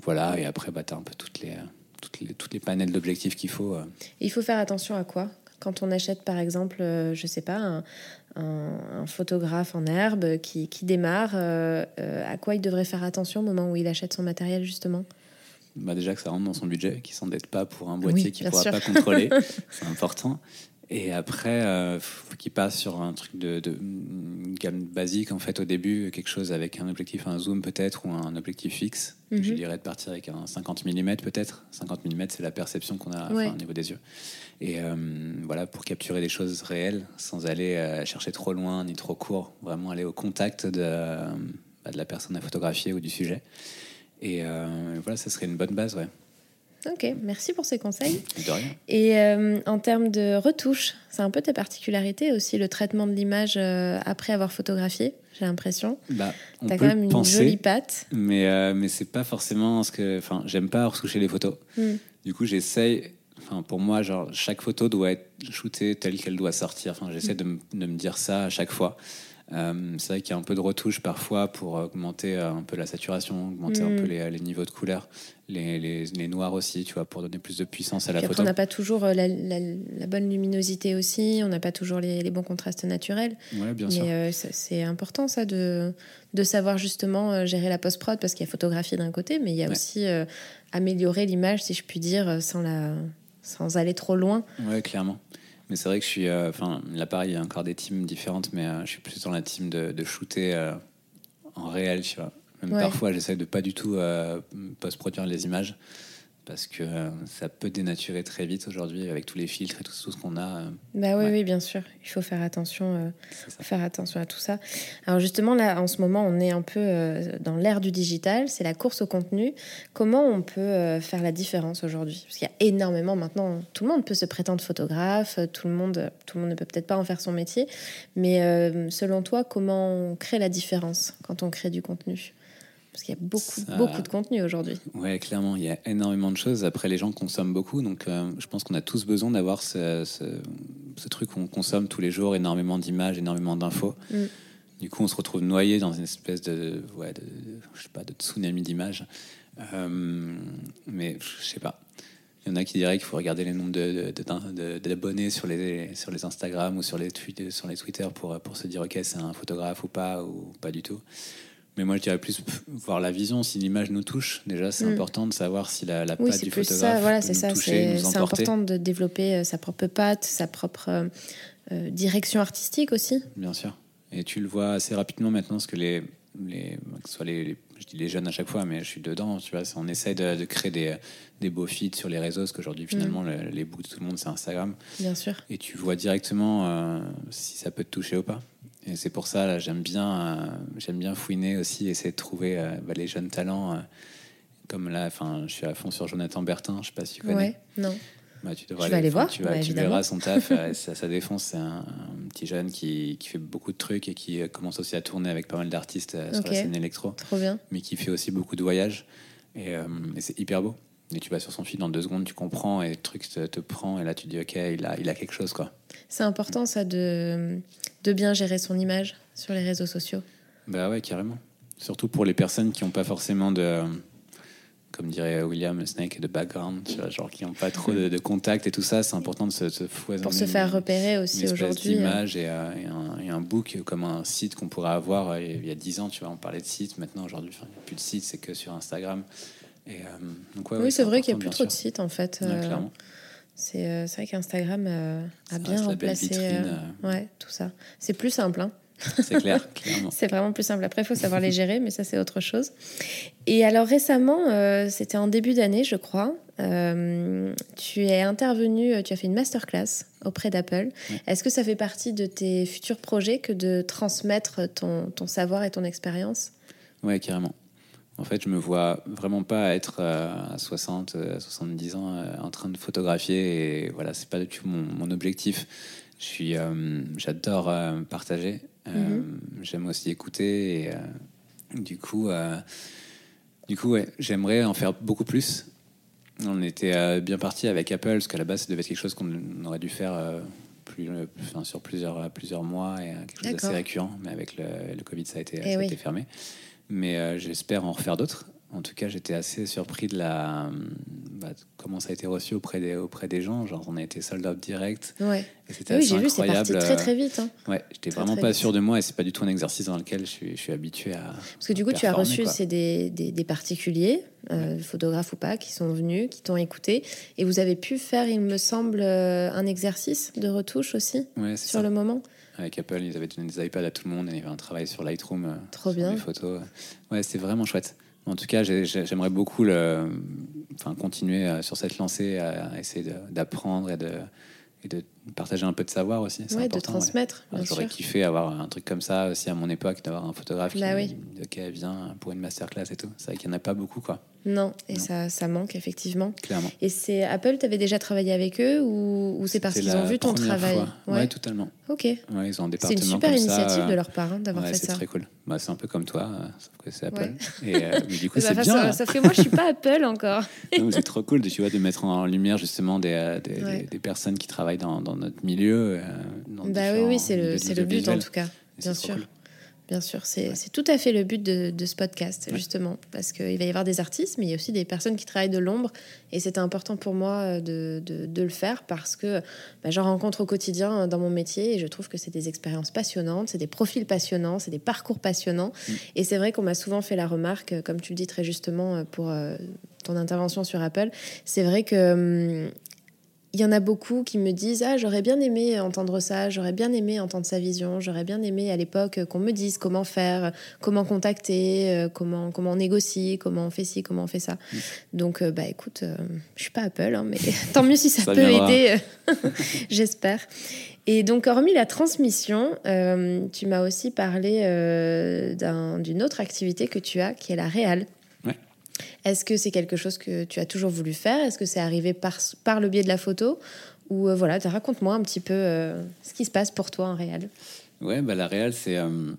voilà, et après, bah, tu as un peu toutes les, toutes les, toutes les panels d'objectifs qu'il faut. euh. Il faut faire attention à quoi? Quand on achète, par exemple, je sais pas, un, un- un photographe en herbe qui, qui démarre, euh, à quoi il devrait faire attention au moment où il achète son matériel, justement? Bah, déjà que ça rentre dans son budget, qu'il ne s'endette pas pour un boîtier Oui, qu'il ne pourra sûr. pas contrôler. *laughs* c'est important. Et après, euh, faut qu'il passe sur un truc de, de une gamme basique en fait au début, quelque chose avec un objectif, un zoom peut-être ou un objectif fixe. Mhm. Je dirais de partir avec un 50 mm peut-être. 50 mm, c'est la perception qu'on a Ouais. au niveau des yeux. Et euh, voilà, pour capturer des choses réelles sans aller euh, chercher trop loin ni trop court, vraiment aller au contact de, euh, bah, de la personne à photographier ou du sujet. Et voilà, ça serait une bonne base, ouais. Ok, merci pour ces conseils. De rien. Et euh, en termes de retouches, c'est un peu tes particularités aussi, le traitement de l'image euh, après avoir photographié, j'ai l'impression. Bah, on T'as peut quand même le une penser, jolie patte. mais, euh, mais c'est pas forcément ce que. Enfin, j'aime pas retoucher les photos. Hmm. Du coup, j'essaye. Enfin, pour moi, genre, chaque photo doit être shootée telle qu'elle doit sortir. Enfin, j'essaie Mm. de, me- de me dire ça à chaque fois. Euh, c'est vrai qu'il y a un peu de retouche parfois pour augmenter euh, un peu la saturation, augmenter un Mm. peu les, les niveaux de couleur, les, les, les noirs aussi, tu vois, pour donner plus de puissance à la Puis après, photo. on n'a pas toujours euh, la, la- la bonne luminosité aussi, on n'a pas toujours les, bons contrastes naturels. Ouais, bien sûr. Mais euh, c'est important ça de, de savoir justement gérer la post-prod parce qu'il y a photographie d'un côté, mais il y a Ouais. aussi euh, améliorer l'image, si je puis dire, sans, la, sans aller trop loin. Ouais, clairement. Mais c'est vrai que je suis. euh, Enfin, là, pareil, il y a encore des teams différentes, mais euh, je suis plus dans la team de, de shooter euh, en réel, tu vois. Même Ouais. parfois, j'essaie de pas du tout euh, post-produire les images parce que euh, ça peut dénaturer très vite aujourd'hui avec tous les filtres et tout, tout ce qu'on a. euh, Bah oui, Ouais. oui, bien sûr. Il faut faire attention, euh, faire attention à tout ça. Alors justement, là, en ce moment, on est un peu dans l'ère du digital. C'est la course au contenu. Comment on peut faire la différence aujourd'hui? Parce qu'il y a énormément maintenant. Tout le monde peut se prétendre photographe. Tout le monde, tout le monde ne peut peut-être pas en faire son métier. Mais selon toi, comment on crée la différence quand on crée du contenu? Parce qu'il y a beaucoup, Ça- beaucoup de contenu aujourd'hui. Ouais, clairement, il y a énormément de choses. Après, les gens consomment beaucoup, donc euh, je pense qu'on a tous besoin d'avoir ce, ce, ce truc qu'on consomme tous les jours, énormément d'images, énormément d'infos. Mm. Du coup, on se retrouve noyé dans une espèce de, ouais, de, je sais pas, de tsunami d'images. Euh, mais je sais pas. Il y en a qui diraient qu'il faut regarder les nombres de- de- de- d'abonnés sur les, sur les Instagram ou sur les, sur les Twitter pour, pour se dire, OK, c'est un photographe ou pas, ou pas du tout. Mais moi, je dirais plus voir la vision, si l'image nous touche. Déjà, c'est Mm. important de savoir si la, la patte du plus photographe ça. Voilà, peut nous ça. toucher, C'est important de développer euh, sa propre patte, sa propre euh, euh, direction artistique aussi. Bien sûr. Et tu le vois assez rapidement maintenant, parce que les, les, que ce soit les, les- je dis les jeunes à chaque fois, mais je suis dedans, tu vois, on essaie de, de créer des, des beaux feeds sur les réseaux, parce qu'aujourd'hui, finalement, Mm. le- les bouts de tout le monde, c'est Instagram. Bien sûr. Et tu vois directement euh, si ça peut te toucher ou pas. Et c'est pour ça, là, j'aime bien, euh, j'aime bien fouiner aussi, essayer de trouver euh, bah, les jeunes talents. euh, comme là, enfin, je suis à fond sur Jonathan Bertin, je sais pas si tu connais. Ouais, non. Bah, tu devrais Je vais aller voir, Tu, vas- bah, tu verras son taf, *laughs* ça, ça défonce. C'est un, un petit jeune qui, qui fait beaucoup de trucs et qui commence aussi à tourner avec pas mal d'artistes sur la scène électro, Trop bien. mais qui fait aussi beaucoup de voyages. Et, euh, et c'est hyper beau. Et tu vas sur son fil dans deux secondes, tu comprends et le truc te, te prend. Et là, tu dis, OK, il a, il a quelque chose, quoi. C'est important ça de, de bien gérer son image sur les réseaux sociaux. Bah ouais, carrément. Surtout pour les personnes qui n'ont pas forcément de, comme dirait William Snake, de background, tu vois, genre qui n'ont pas trop de, de contact et tout ça. C'est important de se, se foisonner Pour se faire une- repérer une aussi aujourd'hui. euh, d'image et, euh, et un, et un book comme un site qu'on pourrait avoir euh, il y a 10 ans, tu vois, on parlait de site, maintenant aujourd'hui, il n'y a plus de site, c'est que sur Instagram. Et, euh, donc, ouais, oui, c'est vrai qu'il n'y a plus trop de sites en fait. Euh, c'est euh, c'est vrai qu'Instagram euh, a bien remplacé vitrine, euh, ouais, tout ça. C'est plus simple. hein. C'est clair, *laughs* clairement. C'est vraiment plus simple. Après, il faut savoir les gérer, mais ça, c'est autre chose. Et alors récemment, c'était en début d'année, je crois, tu es intervenu, tu as fait une masterclass auprès d'Apple. Est-ce que ça fait partie de tes futurs projets que de transmettre ton, ton savoir et ton expérience? Ouais, carrément. En fait, je me vois vraiment pas être à 60, 70 ans en train de photographier et voilà, c'est pas du tout mon, mon objectif. Je suis, j'adore partager. Mm-hmm. J'aime aussi écouter et du coup, euh, du coup ouais, j'aimerais en faire beaucoup plus. On était euh, bien parti avec Apple, parce qu'à la base, ça devait être quelque chose qu'on aurait dû faire euh, plus, enfin, sur plusieurs, plusieurs mois et quelque chose d'assez récurrent. Mais avec le, le Covid, ça a été, eh ça a été fermé. Mais j'espère en refaire d'autres. En tout cas, j'étais assez surpris de la bah, comment ça a été reçu auprès des auprès des gens. Genre, on a été sold out direct. Ouais. oui, j'ai vu, c'est parti très très vite. Hein. Ouais, j'étais vraiment pas sûr de moi et c'est pas du tout un exercice dans lequel je suis, je suis habitué à. Parce que du coup, tu as reçu c'est des, des, des, particuliers, euh, photographes ou pas, qui sont venus, qui t'ont écouté et vous avez pu faire, il me semble, euh, un exercice de retouche aussi sur le moment? Avec Apple, ils avaient donné des iPads à tout le monde et il y avait un travail sur Lightroom. Euh, Trop bien. Les photos. Ouais, c'est vraiment chouette. En tout cas, j'aimerais beaucoup le, enfin, continuer euh, sur cette lancée, à essayer d'apprendre et de, et de partager un peu de savoir aussi. Ouais, de transmettre. J'aurais kiffé avoir un truc comme ça aussi à mon époque, d'avoir un photographe bah qui oui. vient pour une masterclass et tout. C'est vrai qu'il n'y en a pas beaucoup, quoi. Non, et Ça, ça manque effectivement. Clairement. Et c'est Apple, tu avais déjà travaillé avec eux ou, ou c'est parce qu'ils ont vu ton travail Oui, ouais. totalement. Ok. Ouais, ils ont un C'est une super initiative de leur part hein, d'avoir fait ça. C'est très cool. Bah, c'est un peu comme toi, euh, sauf que c'est Apple. Et, euh, mais du *laughs* coup, c'est bien. Sauf que moi, je suis pas *laughs* Apple encore. c'est trop cool de, tu vois, de mettre en lumière justement des, euh, des, des, personnes qui travaillent dans, dans notre milieu. bah oui, oui, c'est le, le but en tout cas, bien sûr. Bien sûr, c'est tout à fait le but de, de ce podcast, justement, parce qu'il va y avoir des artistes, mais il y a aussi des personnes qui travaillent de l'ombre, et c'est important pour moi euh, de, de, de, le faire parce que bah, j'en rencontre au quotidien euh, dans mon métier, et je trouve que c'est des expériences passionnantes, c'est des profils passionnants, c'est des parcours passionnants, mm. et c'est vrai qu'on m'a souvent fait la remarque, euh, comme tu le dis très justement pour ton intervention sur Apple, c'est vrai que hum, il y en a beaucoup qui me disent Ah, j'aurais bien aimé entendre ça, j'aurais bien aimé entendre sa vision, j'aurais bien aimé à l'époque qu'on me dise comment faire, comment contacter, euh, comment, comment on négocie, comment on fait ci, comment on fait ça. Mm. Donc, euh, bah écoute, euh, je suis pas Apple, hein, mais *laughs* tant mieux si ça, peut aider, *laughs* j'espère. Et donc, hormis la transmission, tu m'as aussi parlé d'une autre activité que tu as, qui est la réal. Est-ce que c'est quelque chose que tu as toujours voulu faire? Est-ce que c'est arrivé par, par le biais de la photo? Ou euh, voilà, raconte-moi un petit peu euh, ce qui se passe pour toi en réel. Ouais, bah, la réal, c'est. Euh,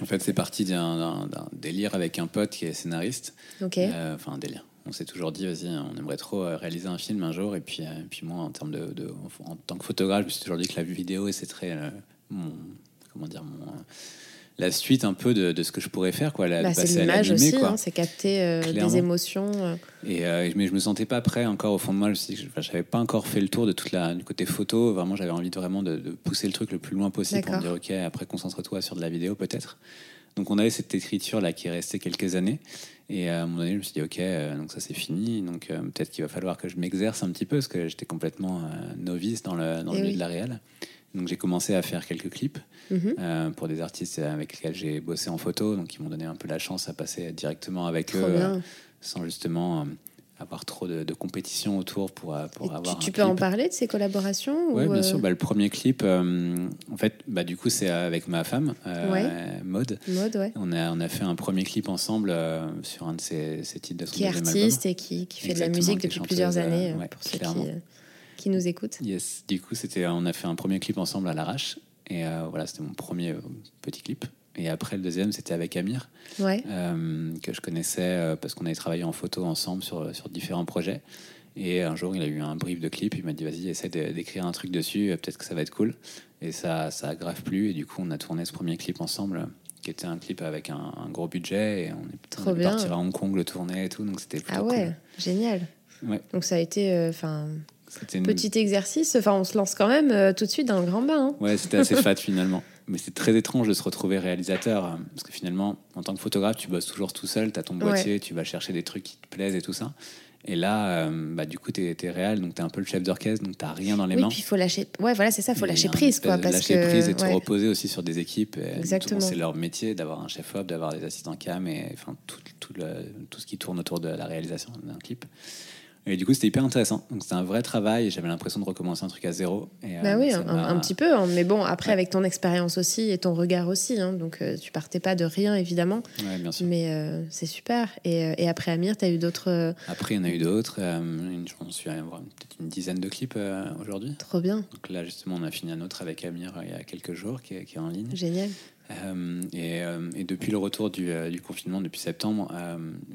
en fait, c'est parti d'un délire avec un pote qui est scénariste. Ok. Enfin, un délire. On s'est toujours dit, vas-y, on aimerait trop réaliser un film un jour. Et puis, puis moi, en termes de, de, en tant que photographe, je me suis toujours dit que la vidéo, c'est très mon, comment dire, mon, la suite un peu de, de, ce que je pourrais faire quoi la, bah, c'est l'image aussi hein, c'est capter euh, des émotions euh. et euh, mais je me sentais pas prêt encore au fond de moi je n'avais pas encore fait le tour de toute la du côté photo. Vraiment j'avais envie de vraiment de, pousser le truc le plus loin possible pour me dire ok après concentre-toi sur de la vidéo peut-être. Donc on avait cette écriture là qui est restée quelques années. Et à un moment donné je me suis dit ok donc ça c'est fini. Donc peut-être qu'il va falloir que je m'exerce un petit peu parce que j'étais complètement novice dans le dans le milieu de la réelle donc j'ai commencé à faire quelques clips mhm. euh, pour des artistes avec lesquels j'ai bossé en photo, donc ils m'ont donné un peu la chance à passer directement avec eux, euh, sans justement euh, avoir trop de, compétition autour pour, pour avoir. Tu, tu peux en parler de ces collaborations Oui, bien sûr. Bah, le premier clip, en fait, bah, du coup, c'est avec ma femme, Mode. Mode ouais. On a, on a fait un premier clip ensemble sur un de ces, titres de son Qui est artiste et qui, qui fait de la musique depuis plusieurs années, pour ceux qui qui nous écoutent. Yes, du coup, c'était, on a fait un premier clip ensemble à l'arrache. Et euh, voilà, c'était mon premier euh, petit clip. Et après, le deuxième, c'était avec Amir, ouais. euh, que je connaissais parce qu'on avait travaillé en photo ensemble sur, sur différents projets. Et un jour, il a eu un brief de clip. Il m'a dit Vas-y, essaie d'écrire un truc dessus, peut-être que ça va être cool. Et ça, ça a grave plu. Et du coup, on a tourné ce premier clip ensemble, qui était un clip avec un, gros budget. Et on est, on parti à Hong Kong le tourner et tout. Donc c'était plutôt Ah ouais, génial. Ouais. Donc ça a été. enfin Petit exercice, enfin on se lance quand même euh, tout de suite dans le grand bain. Hein. Ouais, c'était assez *laughs* fat finalement. Mais c'est très étrange de se retrouver réalisateur, euh, parce que finalement, en tant que photographe, tu bosses toujours tout seul, tu as ton boîtier, tu vas chercher des trucs qui te plaisent et tout ça. Et là, euh, bah, du coup, tu es, réel, donc tu es un peu le chef d'orchestre, donc tu rien dans les oui, mains. puis il faut lâcher. Ouais, voilà, c'est ça, il faut lâcher prise. Quoi, parce lâcher que... prise et te reposer aussi sur des équipes. Exactement. C'est leur métier d'avoir un chef-op, d'avoir des assistants cam et enfin, tout, tout, le, tout ce qui tourne autour de la réalisation d'un clip. Et du coup, c'était hyper intéressant. Donc, c'était un vrai travail et j'avais l'impression de recommencer un truc à zéro. Et, euh, Bah oui, un, petit peu. hein. Mais bon, après, Ouais. avec ton expérience aussi et ton regard aussi. hein. donc, euh, tu partais pas de rien, évidemment. Ouais, bien sûr. Mais euh, c'est super. Et, et après Amir, tu as eu d'autres. Après, il y en a eu d'autres. Une- on suis voir peut-être une dizaine de clips aujourd'hui. trop bien. Donc là, justement, on a fini un autre avec Amir il y a quelques jours qui est, qui est en ligne. Génial. Euh, et, euh, et depuis le retour du, euh, du confinement, depuis septembre,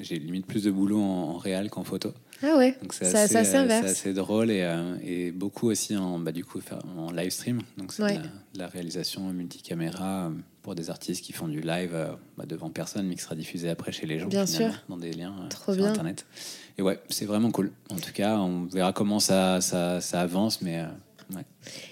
j'ai limite plus de boulot en, en réel qu'en photo. Ah ouais, Donc c'est assez, euh, s'inverse. c'est assez drôle et, euh, et beaucoup aussi en, bah, du coup, en live stream. Donc c'est Ouais. de, la, de la réalisation multicaméra euh, pour des artistes qui font du live bah, devant personne, mais qui sera diffusé après chez les gens. Bien sûr. Dans des liens Trop sur bien. Internet. Et ouais, c'est vraiment cool. En tout cas, on verra comment ça, ça, ça avance, mais ouais.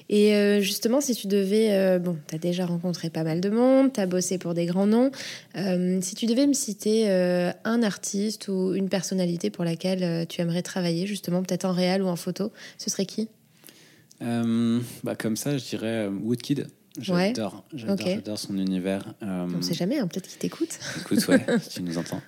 Et euh, justement, si tu devais. euh, bon, tu as déjà rencontré pas mal de monde, tu as bossé pour des grands noms. Euh, si tu devais me citer un artiste ou une personnalité pour laquelle tu aimerais travailler, justement, peut-être en réel ou en photo, ce serait qui? Bah, comme ça, je dirais euh, Ouais. J'adore, j'adore, son univers. Euh, On sait jamais, hein, peut-être qu'il t'écoute. Écoute, ouais, *laughs* tu nous entends.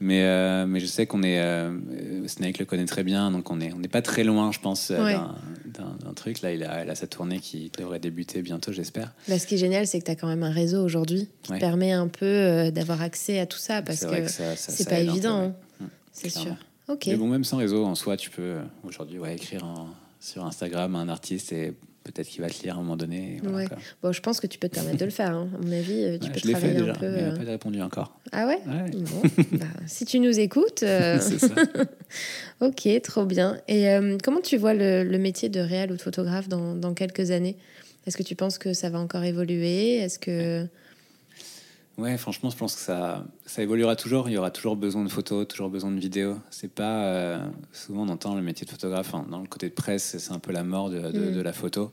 Mais, euh, mais je sais qu'on est. euh, Snake le connaît très bien, donc on n'est on n'est pas très loin, je pense, Ouais. d'un- d'un d'un truc. Là, il a, il a sa tournée qui devrait débuter bientôt, j'espère. Bah, ce qui est génial, c'est que tu as quand même un réseau aujourd'hui qui Ouais. permet un peu d'avoir accès à tout ça parce C'est que, que ça- ça- c'est ça pas peu, évident. hein. Mm, C'est clairement. sûr. Ok. Mais bon, même sans réseau, en soi, tu peux aujourd'hui ouais, écrire en- sur Instagram à un artiste et peut-être qu'il va te lire à un moment donné. voilà, Ouais. Bon, je pense que tu peux te permettre de le faire. hein. À mon avis, euh, tu Ouais, peux je l'ai fait travailler déjà, un peu. mais il n'a euh, pas répondu encore. Ah ouais? Ouais. Bon, bah, si tu nous écoutes, euh, *laughs* ça. *laughs* ok, trop bien. Et euh, comment tu vois le, le métier de réal ou de photographe dans, dans quelques années? Est-ce que tu penses que ça va encore évoluer? Est-ce que Ouais, franchement, je pense que ça, ça évoluera toujours. Il y aura toujours besoin de photos, toujours besoin de vidéos. C'est pas euh, souvent on entend le métier de photographe dans le côté de presse, c'est un peu la mort de, de- Mm. de la photo.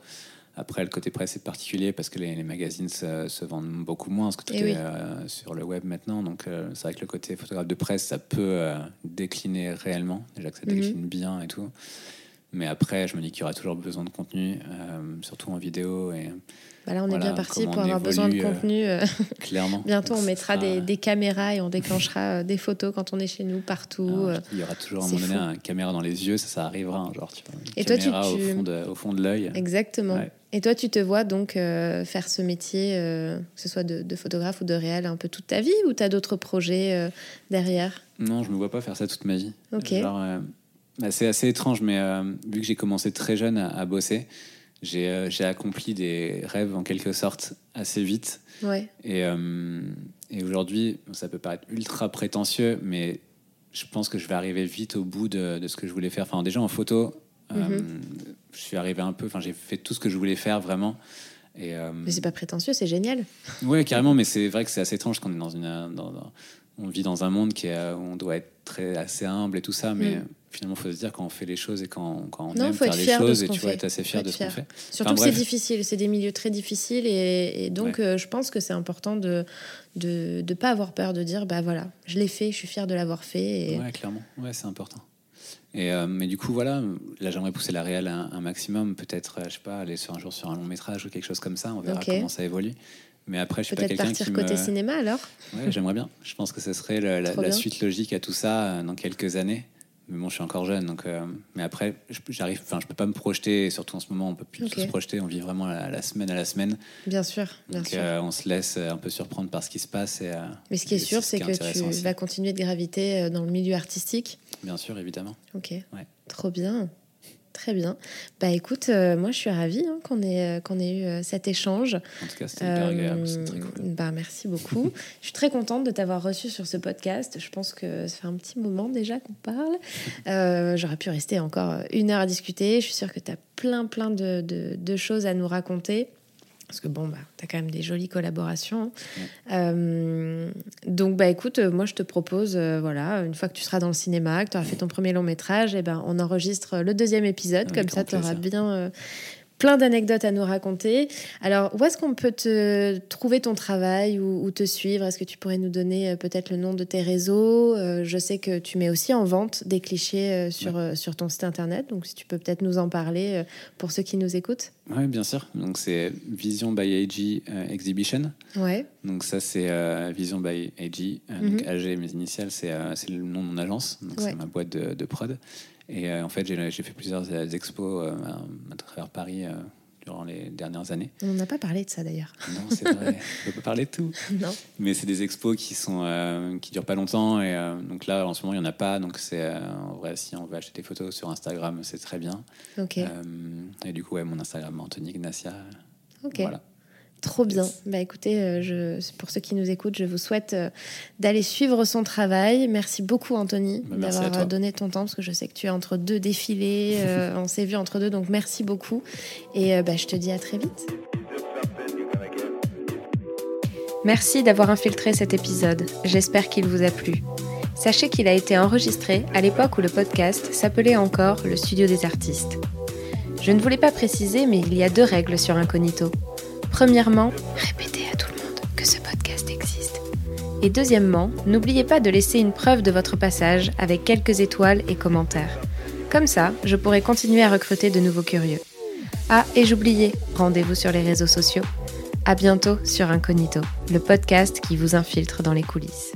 Après, le côté presse est particulier parce que les, les magazines se, se vendent beaucoup moins, parce que tout Eh est oui. euh, sur le web maintenant. Donc, euh, c'est vrai que le côté photographe de presse, ça peut décliner réellement. Déjà que ça Mhm. décline bien et tout. Mais après, je me dis qu'il y aura toujours besoin de contenu, euh, surtout en vidéo et bah là, on est bien parti pour avoir besoin de euh, contenu. euh, clairement. *laughs* Bientôt, on mettra des, des caméras et on déclenchera des photos quand on est chez nous, partout. Il y aura toujours à un moment donné une caméra dans les yeux, ça, ça arrivera un genre. Tu vois, une Et toi, tu- tu- au fond de, au fond de l'œil. Exactement. Ouais. Et toi, tu te vois donc euh, faire ce métier, euh, que ce soit de, de photographe ou de réal, un peu toute ta vie ou tu as d'autres projets euh, derrière? Non, je me vois pas faire ça toute ma vie. Ok. Genre, c'est assez étrange, mais euh, vu que j'ai commencé très jeune à, à bosser, j'ai euh, j'ai accompli des rêves en quelque sorte assez vite. Ouais, Et, euh, et aujourd'hui, ça peut paraître ultra prétentieux, mais je pense que je vais arriver vite au bout de, de ce que je voulais faire. Enfin, déjà en photo, Mhm. je suis arrivé un peu. Enfin, j'ai fait tout ce que je voulais faire vraiment. Et, mais c'est pas prétentieux, c'est génial. *laughs* Ouais, carrément, mais c'est vrai que c'est assez étrange qu'on est dans une. dans- dans- on vit dans un monde qui est, où on doit être très, assez humble et tout ça, mais Mm. Finalement, il faut se dire quand on fait les choses et quand, quand on Non, aime faut faire les fier de choses et tu fait. être assez fier être de ce qu'on fier. fait. Surtout Enfin, que c'est difficile, c'est des milieux très difficiles et, et donc euh, je pense que c'est important de de ne pas avoir peur de dire bah voilà, je l'ai fait, je suis fière de l'avoir fait. Et... Ouais, clairement. Ouais, c'est important. Et, euh, mais du coup, voilà, là, j'aimerais pousser la réelle un, un maximum. Peut-être, euh, je sais pas, aller sur un jour sur un long métrage ou quelque chose comme ça. On verra comment ça évolue. Mais après, je suis pas Peut-être quelqu'un partir qui côté me... cinéma alors Ouais, j'aimerais bien. Je pense que ce serait le- la, suite logique à tout ça dans quelques années. Mais bon, je suis encore jeune, donc. euh, mais après, je- j'arrive. Enfin, je peux pas me projeter. et Surtout en ce moment, on peut plus se projeter. On vit vraiment la, la semaine à la semaine. Bien sûr, bien Donc, sûr. euh, on se laisse euh, un peu surprendre par ce qui se passe. Et, Mais ce qui est sûr, ce c'est que tu aussi. vas continuer de graviter dans le milieu artistique. Bien sûr, évidemment. Ok. Ouais. Trop bien. Très bien. Bah écoute, euh, moi je suis ravie hein, qu'on ait, euh, qu'on ait eu euh, cet échange. En tout cas, c'était hyper agréable. C'est très cool. bah, merci beaucoup. *laughs* je suis très contente de t'avoir reçu sur ce podcast. Je pense que ça fait un petit moment déjà qu'on parle. J'aurais pu rester encore une heure à discuter. Je suis sûre que tu as plein, plein de, de- de choses à nous raconter. Parce que bon, bah, tu as quand même des jolies collaborations. Euh, donc, bah, écoute, euh, moi, je te propose, euh, voilà, une fois que tu seras dans le cinéma, que tu auras fait ton premier long métrage, et ben, on enregistre le deuxième épisode. Avec comme ça, tu auras bien euh, plein d'anecdotes à nous raconter. Alors, où est-ce qu'on peut te trouver ton travail ou, ou te suivre? Est-ce que tu pourrais nous donner euh, peut-être le nom de tes réseaux? Euh, Je sais que tu mets aussi en vente des clichés euh, sur, sur ton site internet. Donc, si tu peux peut-être nous en parler pour ceux qui nous écoutent. Oui, bien sûr. Donc, c'est Vision by AG Exhibition. Ouais, Donc, ça, c'est Vision by AG. Donc, Mhm. AG, mes initiales, c'est c'est le nom de mon agence. Donc, Ouais. c'est ma boîte de, de prod. Et en fait, j'ai fait plusieurs expos à, travers Paris durant les dernières années. On n'a pas parlé de ça d'ailleurs. Non, c'est vrai. *laughs* on peut pas parler de tout. Non. Mais c'est des expos qui sont euh, qui durent pas longtemps et euh, donc là en ce moment il y en a pas donc c'est euh, en vrai si on veut acheter des photos sur Instagram c'est très bien. Ok. et du coup ouais mon Instagram Anthony Ignacia. Ok. Voilà. Trop bien. Bah écoutez, euh, je, pour ceux qui nous écoutent, je vous souhaite euh, d'aller suivre son travail. Merci beaucoup Anthony bah, d'avoir euh, donné ton temps parce que je sais que tu es entre deux défilés, *laughs* on s'est vu entre deux, donc merci beaucoup et bah, je te dis à très vite. Merci d'avoir infiltré cet épisode. J'espère qu'il vous a plu. Sachez qu'il a été enregistré à l'époque où le podcast s'appelait encore le Studio des artistes. Je ne voulais pas préciser, mais il y a deux règles sur Incognito. Premièrement, répétez à tout le monde que ce podcast existe. Et deuxièmement, n'oubliez pas de laisser une preuve de votre passage avec quelques étoiles et commentaires. Comme ça, je pourrai continuer à recruter de nouveaux curieux. Ah, et j'oubliais, rendez-vous sur les réseaux sociaux. À bientôt sur Incognito, le podcast qui vous infiltre dans les coulisses.